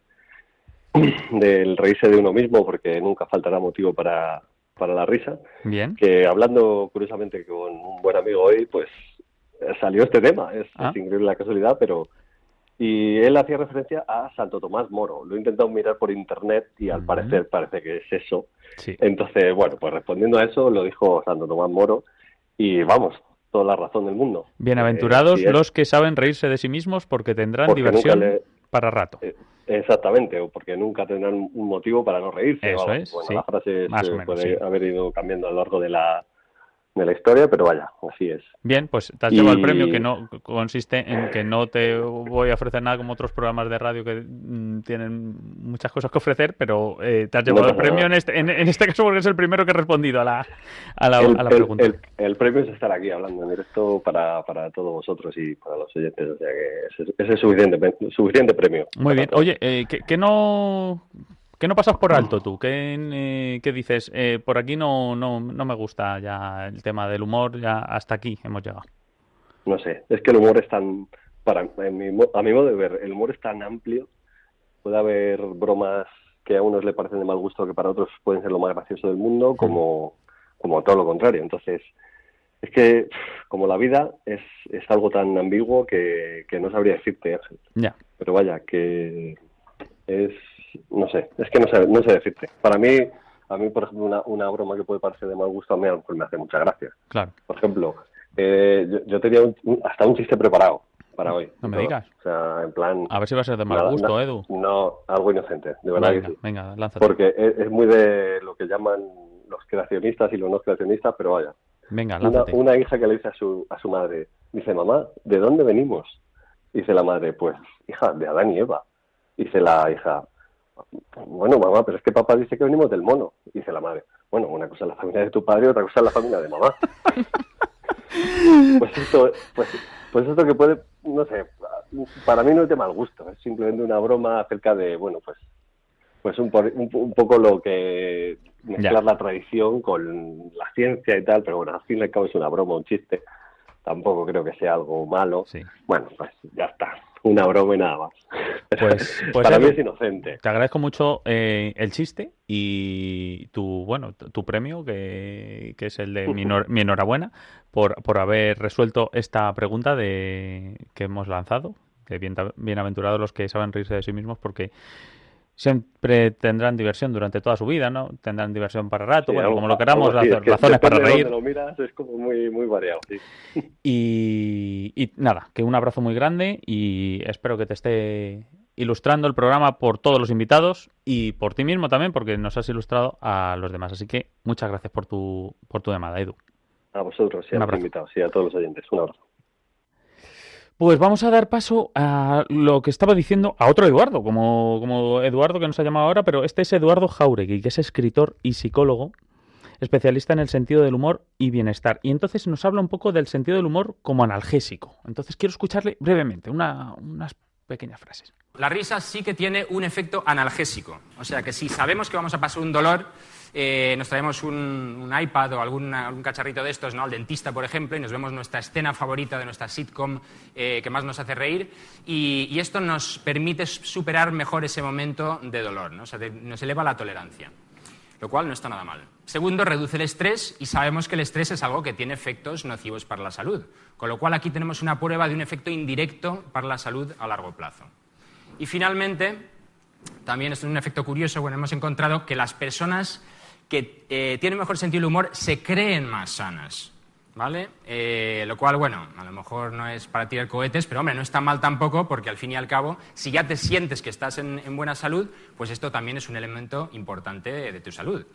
del reírse de uno mismo, porque nunca faltará motivo para, para la risa. Bien. Que hablando curiosamente con un buen amigo hoy, pues salió este tema. Es, Ah. increíble la casualidad, pero. Y él hacía referencia a Santo Tomás Moro. Lo he intentado mirar por internet y al parecer parece que es eso. Sí. Entonces, bueno, pues respondiendo a eso, lo dijo Santo Tomás Moro. Y vamos, toda la razón del mundo. Bienaventurados Eh, los que saben reírse de sí mismos porque tendrán Porque diversión le- para rato. Exactamente, o porque nunca tendrán un motivo para no reírse. Eso vamos. es, Bueno, sí. la frase Más se o menos, puede sí. haber ido cambiando a lo largo de la, de la historia, pero vaya, así es. Bien, pues te has Y- llevado el premio que no consiste en que no te voy a ofrecer nada como otros programas de radio que mm, tienen muchas cosas que ofrecer, pero eh, te has No llevado el premio en este, en, en este caso porque es el primero que he respondido a la, a la, el, a la el- pregunta. el- el premio es estar aquí hablando en directo para, para todos vosotros y para los oyentes, o sea que ese, ese es suficiente, suficiente premio. Muy bien. Oye, eh, ¿qué, qué no, qué no pasas por alto tú? ¿Qué, eh, qué dices? Eh, por aquí no, no, no me gusta ya el tema del humor, ya hasta aquí hemos llegado. No sé, es que el humor es tan, para, en mi a mi modo de ver, el humor es tan amplio, puede haber bromas que a unos le parecen de mal gusto que para otros pueden ser lo más gracioso del mundo, como, como todo lo contrario. Entonces, es que como la vida es, es algo tan ambiguo que, que no sabría decirte, Ángel. Ya. Pero vaya, que es, no sé, es que no sé, no sé decirte. Para mí, a mí, por ejemplo, una, una broma que puede parecer de mal gusto, a mí a lo mejor me hace mucha gracia. Claro. Por ejemplo, eh, yo, yo tenía un- hasta un chiste preparado para hoy. No me Todo. digas. O sea, en plan... A ver si va a ser de mal nada, gusto, Edu. No, algo inocente, de verdad Venga, que sí. venga, lánzate. Porque es, es muy de lo que llaman los creacionistas y los no creacionistas, pero vaya. Venga, Una, lánzate. una hija que le dice a su, a su madre, dice, mamá, ¿de dónde venimos? Dice la madre, pues, hija, de Adán y Eva. Dice la hija, bueno, mamá, pero es que papá dice que venimos del mono. Dice la madre, bueno, una cosa es la familia de tu padre otra cosa es la familia de mamá. [laughs] pues esto, pues, pues esto que puede, no sé, para mí no es de mal gusto, es simplemente una broma acerca de, bueno, pues, pues un, por- un, un poco lo que mezclar la tradición con la ciencia y tal, pero bueno, al fin y al cabo es una broma, un chiste. Tampoco creo que sea algo malo. Bueno, pues ya está. Una broma y nada más. Pues, pues [laughs] Para mí es inocente. Te agradezco mucho eh, el chiste y tu bueno tu, premio que, que es el de [laughs] mi enhorabuena por, por haber resuelto esta pregunta de que hemos lanzado que bien, bienaventurados los que saben reírse de sí mismos porque siempre tendrán diversión durante toda su vida, ¿no? Tendrán diversión para rato, Sí, bueno, algo- como lo queramos, algo razones para reír. lo miras, es como muy, muy variado, sí. [laughs] Y, y nada, que un abrazo muy grande y espero que te esté ilustrando el programa por todos los invitados y por ti mismo también, porque nos has ilustrado a los demás. Así que muchas gracias por tu, por tu llamada, Edu. A vosotros, sí, a los invitados, sí, a todos los oyentes. Un abrazo. Pues vamos a dar paso a lo que estaba diciendo a otro Eduardo, como, como Eduardo que nos ha llamado ahora, pero este es Eduardo Jauregui, que es escritor y psicólogo, especialista en el sentido del humor y bienestar. Y entonces nos habla un poco del sentido del humor como analgésico. Entonces quiero escucharle brevemente, una- unas pequeñas frases. La risa sí que tiene un efecto analgésico. O sea que si sabemos que vamos a pasar un dolor, eh, nos traemos un, iPad o algún, algún cacharrito de estos, ¿no? Al dentista, por ejemplo, y nos vemos nuestra escena favorita de nuestra sitcom eh, que más nos hace reír. Y, esto nos permite superar mejor ese momento de dolor, ¿no? O sea, nos eleva la tolerancia. Lo cual no está nada mal. Segundo, reduce el estrés y sabemos que el estrés es algo que tiene efectos nocivos para la salud. Con lo cual aquí tenemos una prueba de un efecto indirecto para la salud a largo plazo. Y finalmente, también es un efecto curioso, bueno, hemos encontrado que las personas que eh, tienen mejor sentido del humor se creen más sanas. ¿Vale? Eh, lo cual, bueno, a lo mejor no es para tirar cohetes, pero hombre, no está mal tampoco, porque al fin y al cabo, si ya te sientes que estás en, en buena salud, pues esto también es un elemento importante de tu salud.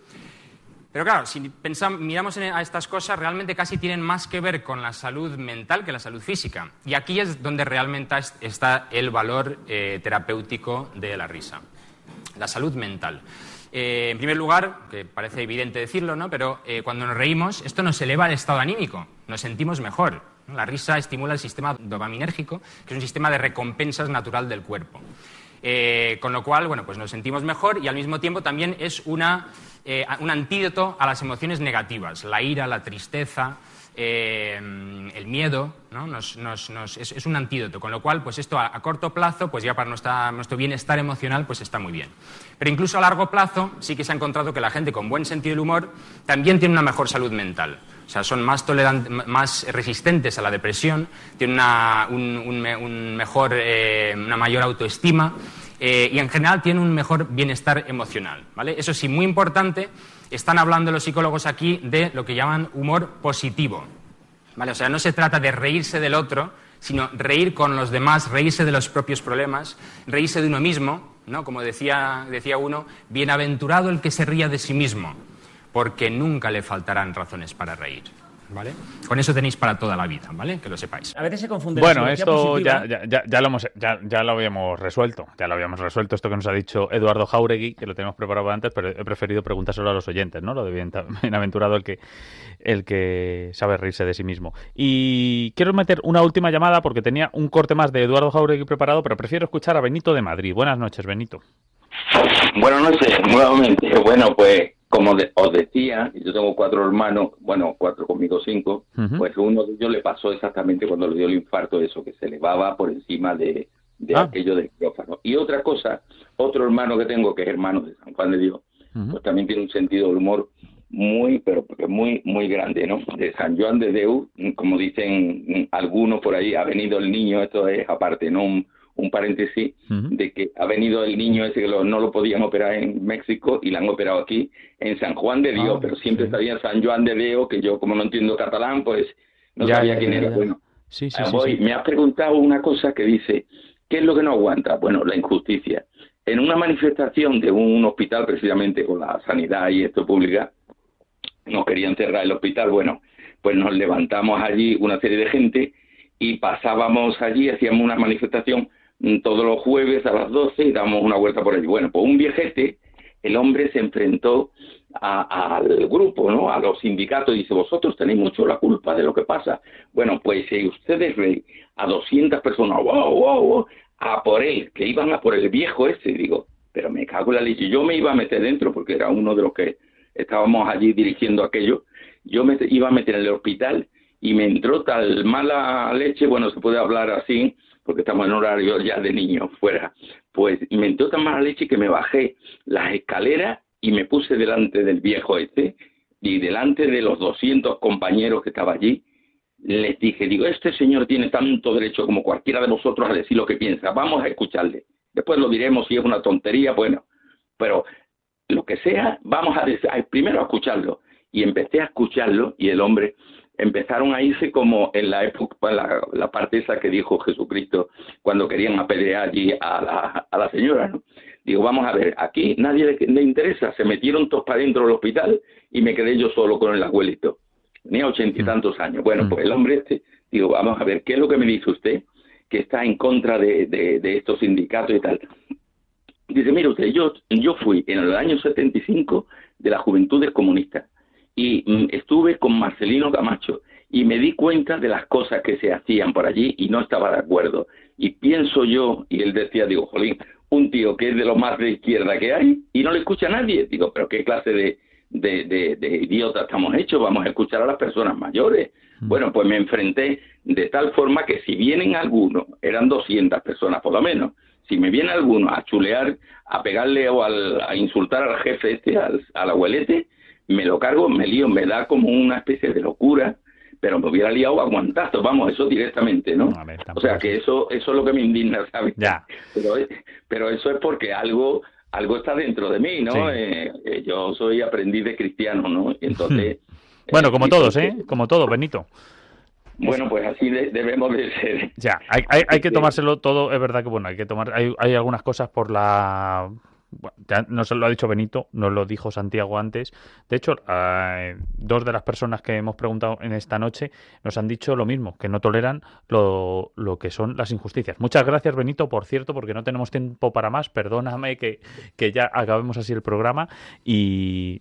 Pero claro, si pensamos, miramos a estas cosas, realmente casi tienen más que ver con la salud mental que la salud física. Y aquí es donde realmente está el valor eh, terapéutico de la risa. La salud mental. Eh, en primer lugar, que parece evidente decirlo, ¿no? pero eh, cuando nos reímos, esto nos eleva el estado anímico, nos sentimos mejor. La risa estimula el sistema dopaminérgico, que es un sistema de recompensas natural del cuerpo. con lo cual, bueno, pues nos sentimos mejor y al mismo tiempo también es una eh, un antídoto a las emociones negativas, la ira, la tristeza, eh, el miedo, es, un antídoto, con lo cual, pues esto a, corto plazo, pues ya para nuestro bienestar emocional, pues está muy bien. Pero incluso a largo plazo sí que se ha encontrado que la gente con buen sentido del humor también tiene una mejor salud mental. O sea, son más, más resistentes a la depresión, tienen una, mejor, eh, una mayor autoestima eh, y en general tienen un mejor bienestar emocional. ¿vale? Eso sí, muy importante, están hablando los psicólogos aquí de lo que llaman humor positivo. ¿vale? O sea, no se trata de reírse del otro, sino reír con los demás, reírse de los propios problemas, reírse de uno mismo, ¿no? como decía, decía uno, bienaventurado el que se ría de sí mismo, porque nunca le faltarán razones para reír. ¿Vale? Con eso tenéis para toda la vida, ¿vale? Que lo sepáis. A veces se confunde. Bueno, esto ya, ya, lo hemos, ya, ya, lo habíamos resuelto, ya lo habíamos resuelto, esto que nos ha dicho Eduardo Jauregui, que lo tenemos preparado antes, pero he preferido preguntárselo a los oyentes, ¿no? Lo de [laughs] bienaventurado el que, el que sabe reírse de sí mismo. Y quiero meter una última llamada porque tenía un corte más de Eduardo Jauregui preparado, pero prefiero escuchar a Benito de Madrid. Buenas noches, Benito. Buenas noches, nuevamente. Bueno, pues como os decía, yo tengo cuatro hermanos, bueno, cuatro conmigo cinco, pues uno de ellos le pasó exactamente cuando le dio el infarto eso, que se elevaba por encima de, ah. aquello del quirófano. Y otra cosa, otro hermano que tengo, que es hermano de San Juan de Dios, pues también tiene un sentido del humor muy, pero muy, muy grande, ¿no? De San Juan de Dios, como dicen algunos por ahí, ha venido el niño, esto es aparte, ¿no? un paréntesis de que ha venido el niño ese que no lo podían operar en México y lo han operado aquí en San Juan de Dios, ah, pero siempre sabía San Juan de Dios, que yo como no entiendo catalán, pues no sabía quién era. bueno, me has preguntado una cosa que dice, ¿qué es lo que no aguanta? Bueno, la injusticia. En una manifestación de un hospital, precisamente con la sanidad y esto pública, nos querían cerrar el hospital, bueno, pues nos levantamos allí una serie de gente y pasábamos allí, hacíamos una manifestación todos los jueves a las 12 y damos una vuelta por allí. Bueno, pues un viejete, el hombre se enfrentó al grupo, ¿no? A los sindicatos dice, vosotros tenéis mucho la culpa de lo que pasa. Bueno, pues si ustedes ven a 200 personas, wow, wow, wow, a por él, que iban a por el viejo ese, digo, pero me cago en la leche. Yo me iba a meter dentro porque era uno de los que estábamos allí dirigiendo aquello. Yo me iba a meter en el hospital y me entró tal mala leche, bueno, se puede hablar así, porque estamos en horario ya de niños fuera, pues me entró tan mala leche que me bajé las escaleras y me puse delante del viejo este y delante de los 200 compañeros que estaba allí, les dije, digo, este señor tiene tanto derecho como cualquiera de vosotros a decir lo que piensa, vamos a escucharle. Después lo diremos si es una tontería, bueno, pero lo que sea, vamos a, primero a escucharlo. Y empecé a escucharlo y el hombre empezaron a irse como en la época, la, la parte esa que dijo Jesucristo cuando querían apedrear allí a la, a la señora, ¿no? Digo, vamos a ver, aquí nadie le, interesa, se metieron todos para dentro del hospital y me quedé yo solo con el abuelito. Tenía ochenta y mm. tantos años. Bueno, pues el hombre este, digo, vamos a ver, ¿qué es lo que me dice usted que está en contra de, de, estos sindicatos y tal? Dice, mire usted, yo, yo fui en el año 75 de las Juventudes Comunistas y mm, estuve con Marcelino Camacho y me di cuenta de las cosas que se hacían por allí y no estaba de acuerdo. Y pienso yo, y él decía, digo, Jolín, un tío que es de lo más de izquierda que hay y no le escucha a nadie. Digo, pero qué clase de, de, de, idiotas estamos hechos, vamos a escuchar a las personas mayores. Mm. Bueno, pues me enfrenté de tal forma que si vienen algunos, eran 200 personas por lo menos, si me viene alguno a chulear, a pegarle o a insultar al jefe este, al, al abuelete, me lo cargo, me lío, me da como una especie de locura, pero me hubiera liado aguantado, vamos, eso directamente, ¿no? o sea, que eso eso es lo que me indigna, [laughs] ¿sabes? Ya. Pero, pero eso es porque algo algo está dentro de mí, ¿no? Eh, eh, yo soy aprendiz de cristiano, ¿no? entonces... [laughs] bueno, como todos, ¿eh? Como todos, Benito. Bueno, pues así debemos de ser. Ya, hay, hay, hay, que tomárselo todo, es verdad que bueno, hay que tomar, hay, hay algunas cosas por la bueno, no se lo ha dicho Benito, nos lo dijo Santiago antes. De hecho, dos de las personas que hemos preguntado en esta noche nos han dicho lo mismo, que no toleran lo, lo que son las injusticias. Muchas gracias, Benito, por cierto, porque no tenemos tiempo para más. Perdóname que, que ya acabemos así el programa. Y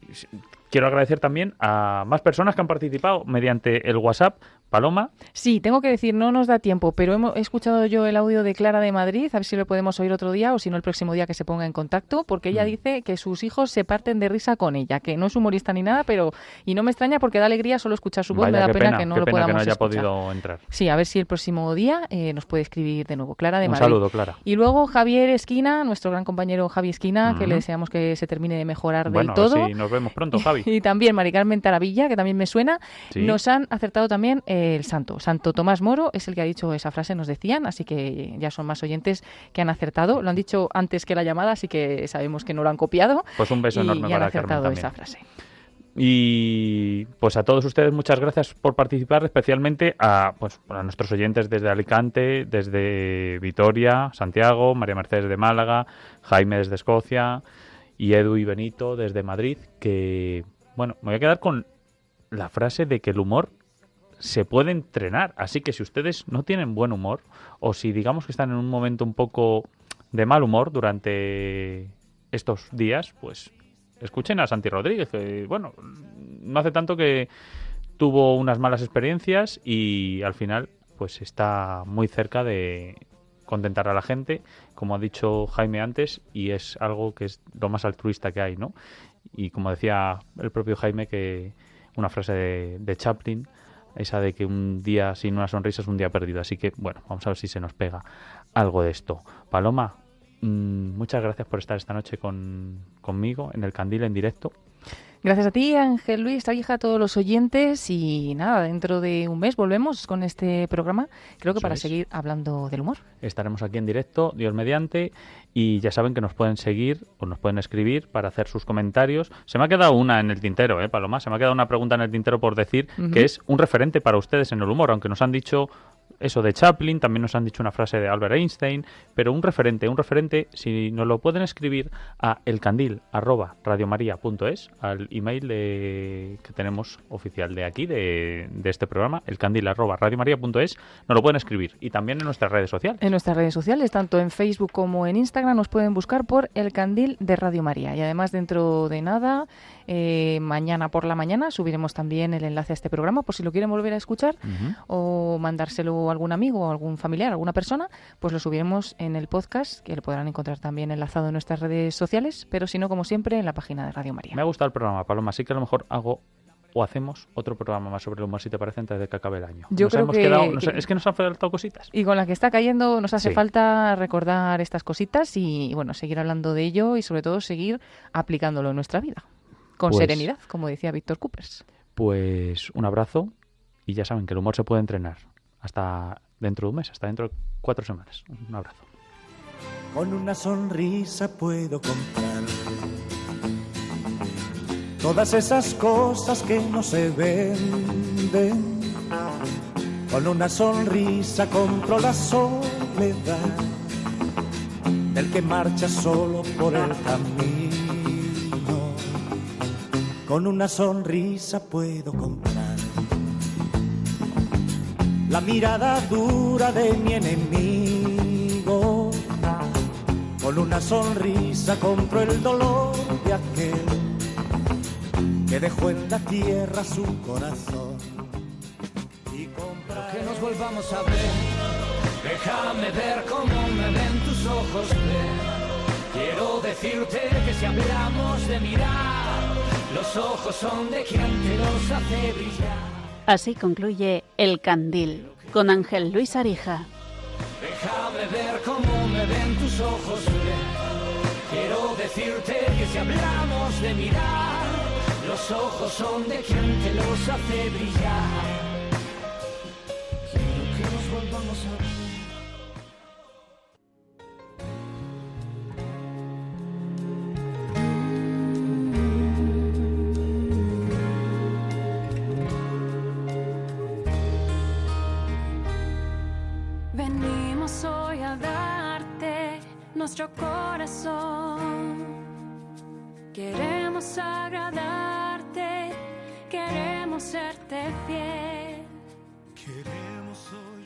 quiero agradecer también a más personas que han participado mediante el WhatsApp Paloma. Sí, tengo que decir, no nos da tiempo, pero hemos, he escuchado yo el audio de Clara de Madrid, a ver si lo podemos oír otro día o si no el próximo día que se ponga en contacto, porque ella mm. dice que sus hijos se parten de risa con ella, que no es humorista ni nada, pero y no me extraña porque da alegría solo escuchar su voz, me da pena, que no lo podamos que no haya podido entrar. Sí, a ver si el próximo día eh, nos puede escribir de nuevo. Clara de Un Madrid. saludo, Clara. Y luego Javier Esquina, nuestro gran compañero Javi Esquina, que le deseamos que se termine de mejorar del todo. Sí, nos vemos pronto, Javi. [laughs] y también Mari Carmen Taravilla, que también me suena, nos han acertado también el santo, santo Tomás Moro es el que ha dicho esa frase, nos decían, así que ya son más oyentes que han acertado. Lo han dicho antes que la llamada, así que sabemos que no lo han copiado. Pues un beso enorme y han acertado esa frase. Y pues a todos ustedes muchas gracias por participar, especialmente a, pues, a nuestros oyentes desde Alicante, desde Vitoria, Santiago, María Mercedes de Málaga, Jaime desde Escocia y Edu y Benito desde Madrid, que bueno, me voy a quedar con la frase de que el humor se puede entrenar. Así que si ustedes no tienen buen humor o si digamos que están en un momento un poco de mal humor durante estos días, pues escuchen a Santi Rodríguez. bueno, no hace tanto que tuvo unas malas experiencias y al final pues está muy cerca de contentar a la gente, como ha dicho Jaime antes, y es algo que es lo más altruista que hay, ¿no? Y como decía el propio Jaime, que una frase de, de Chaplin, esa de que un día sin una sonrisa es un día perdido. Así que, bueno, vamos a ver si se nos pega algo de esto. Paloma, mm, muchas gracias por estar esta noche con, conmigo en el Candil en directo. Gracias a ti, Ángel Luis, a hija, a todos los oyentes y nada, dentro de un mes volvemos con este programa, creo que para seguir hablando del humor. Estaremos aquí en directo, Dios mediante, y ya saben que nos pueden seguir o nos pueden escribir para hacer sus comentarios. Se me ha quedado una en el tintero, ¿eh, Paloma? Se me ha quedado una pregunta en el tintero por decir que es un referente para ustedes en el humor, aunque nos han dicho eso de Chaplin, también nos han dicho una frase de Albert Einstein, pero un referente, un referente, si nos lo pueden escribir a elcandil@radiomaria.es, al email de, que tenemos oficial de aquí, de, este programa, elcandil@radiomaria.es, nos lo pueden escribir y también en nuestras redes sociales. En nuestras redes sociales, tanto en Facebook como en Instagram, nos pueden buscar por El Candil de Radio María y además dentro de nada eh, mañana por la mañana subiremos también el enlace a este programa por si lo quieren volver a escuchar o mandárselo a algún amigo o algún familiar, alguna persona, pues lo subiremos en el podcast que lo podrán encontrar también enlazado en nuestras redes sociales, pero si no, como siempre, en la página de Radio María. Me ha gustado el programa, Paloma, así que a lo mejor hago o hacemos otro programa más sobre el humor, si te parece, antes de que acabe el año. Yo creo que, es que nos han faltado cositas. Y con la que está cayendo nos hace falta recordar estas cositas y, bueno, seguir hablando de ello y sobre todo seguir aplicándolo en nuestra vida con pues serenidad, como decía Víctor Coopers. Pues un abrazo y ya saben que el humor se puede entrenar hasta dentro de un mes, hasta dentro de cuatro semanas. Un abrazo. Con una sonrisa puedo comprar todas esas cosas que no se venden. Con una sonrisa compro la soledad del que marcha solo por el camino con una sonrisa puedo comprar la mirada dura de mi enemigo. Con una sonrisa compro el dolor de aquel que dejó en la tierra su corazón. Y comprar que nos volvamos a ver. Déjame ver cómo me ven tus ojos. Quiero decirte que si hablamos de mirar los ojos son de quien te los hace brillar. Así concluye El Candil con Ángel Luis Arija. Déjame ver cómo me ven tus ojos. Quiero decirte que si hablamos de mirar, los ojos son de quien te los hace brillar. Quiero que nos volvamos a nuestro corazón. Queremos agradarte, queremos serte fiel. Queremos hoy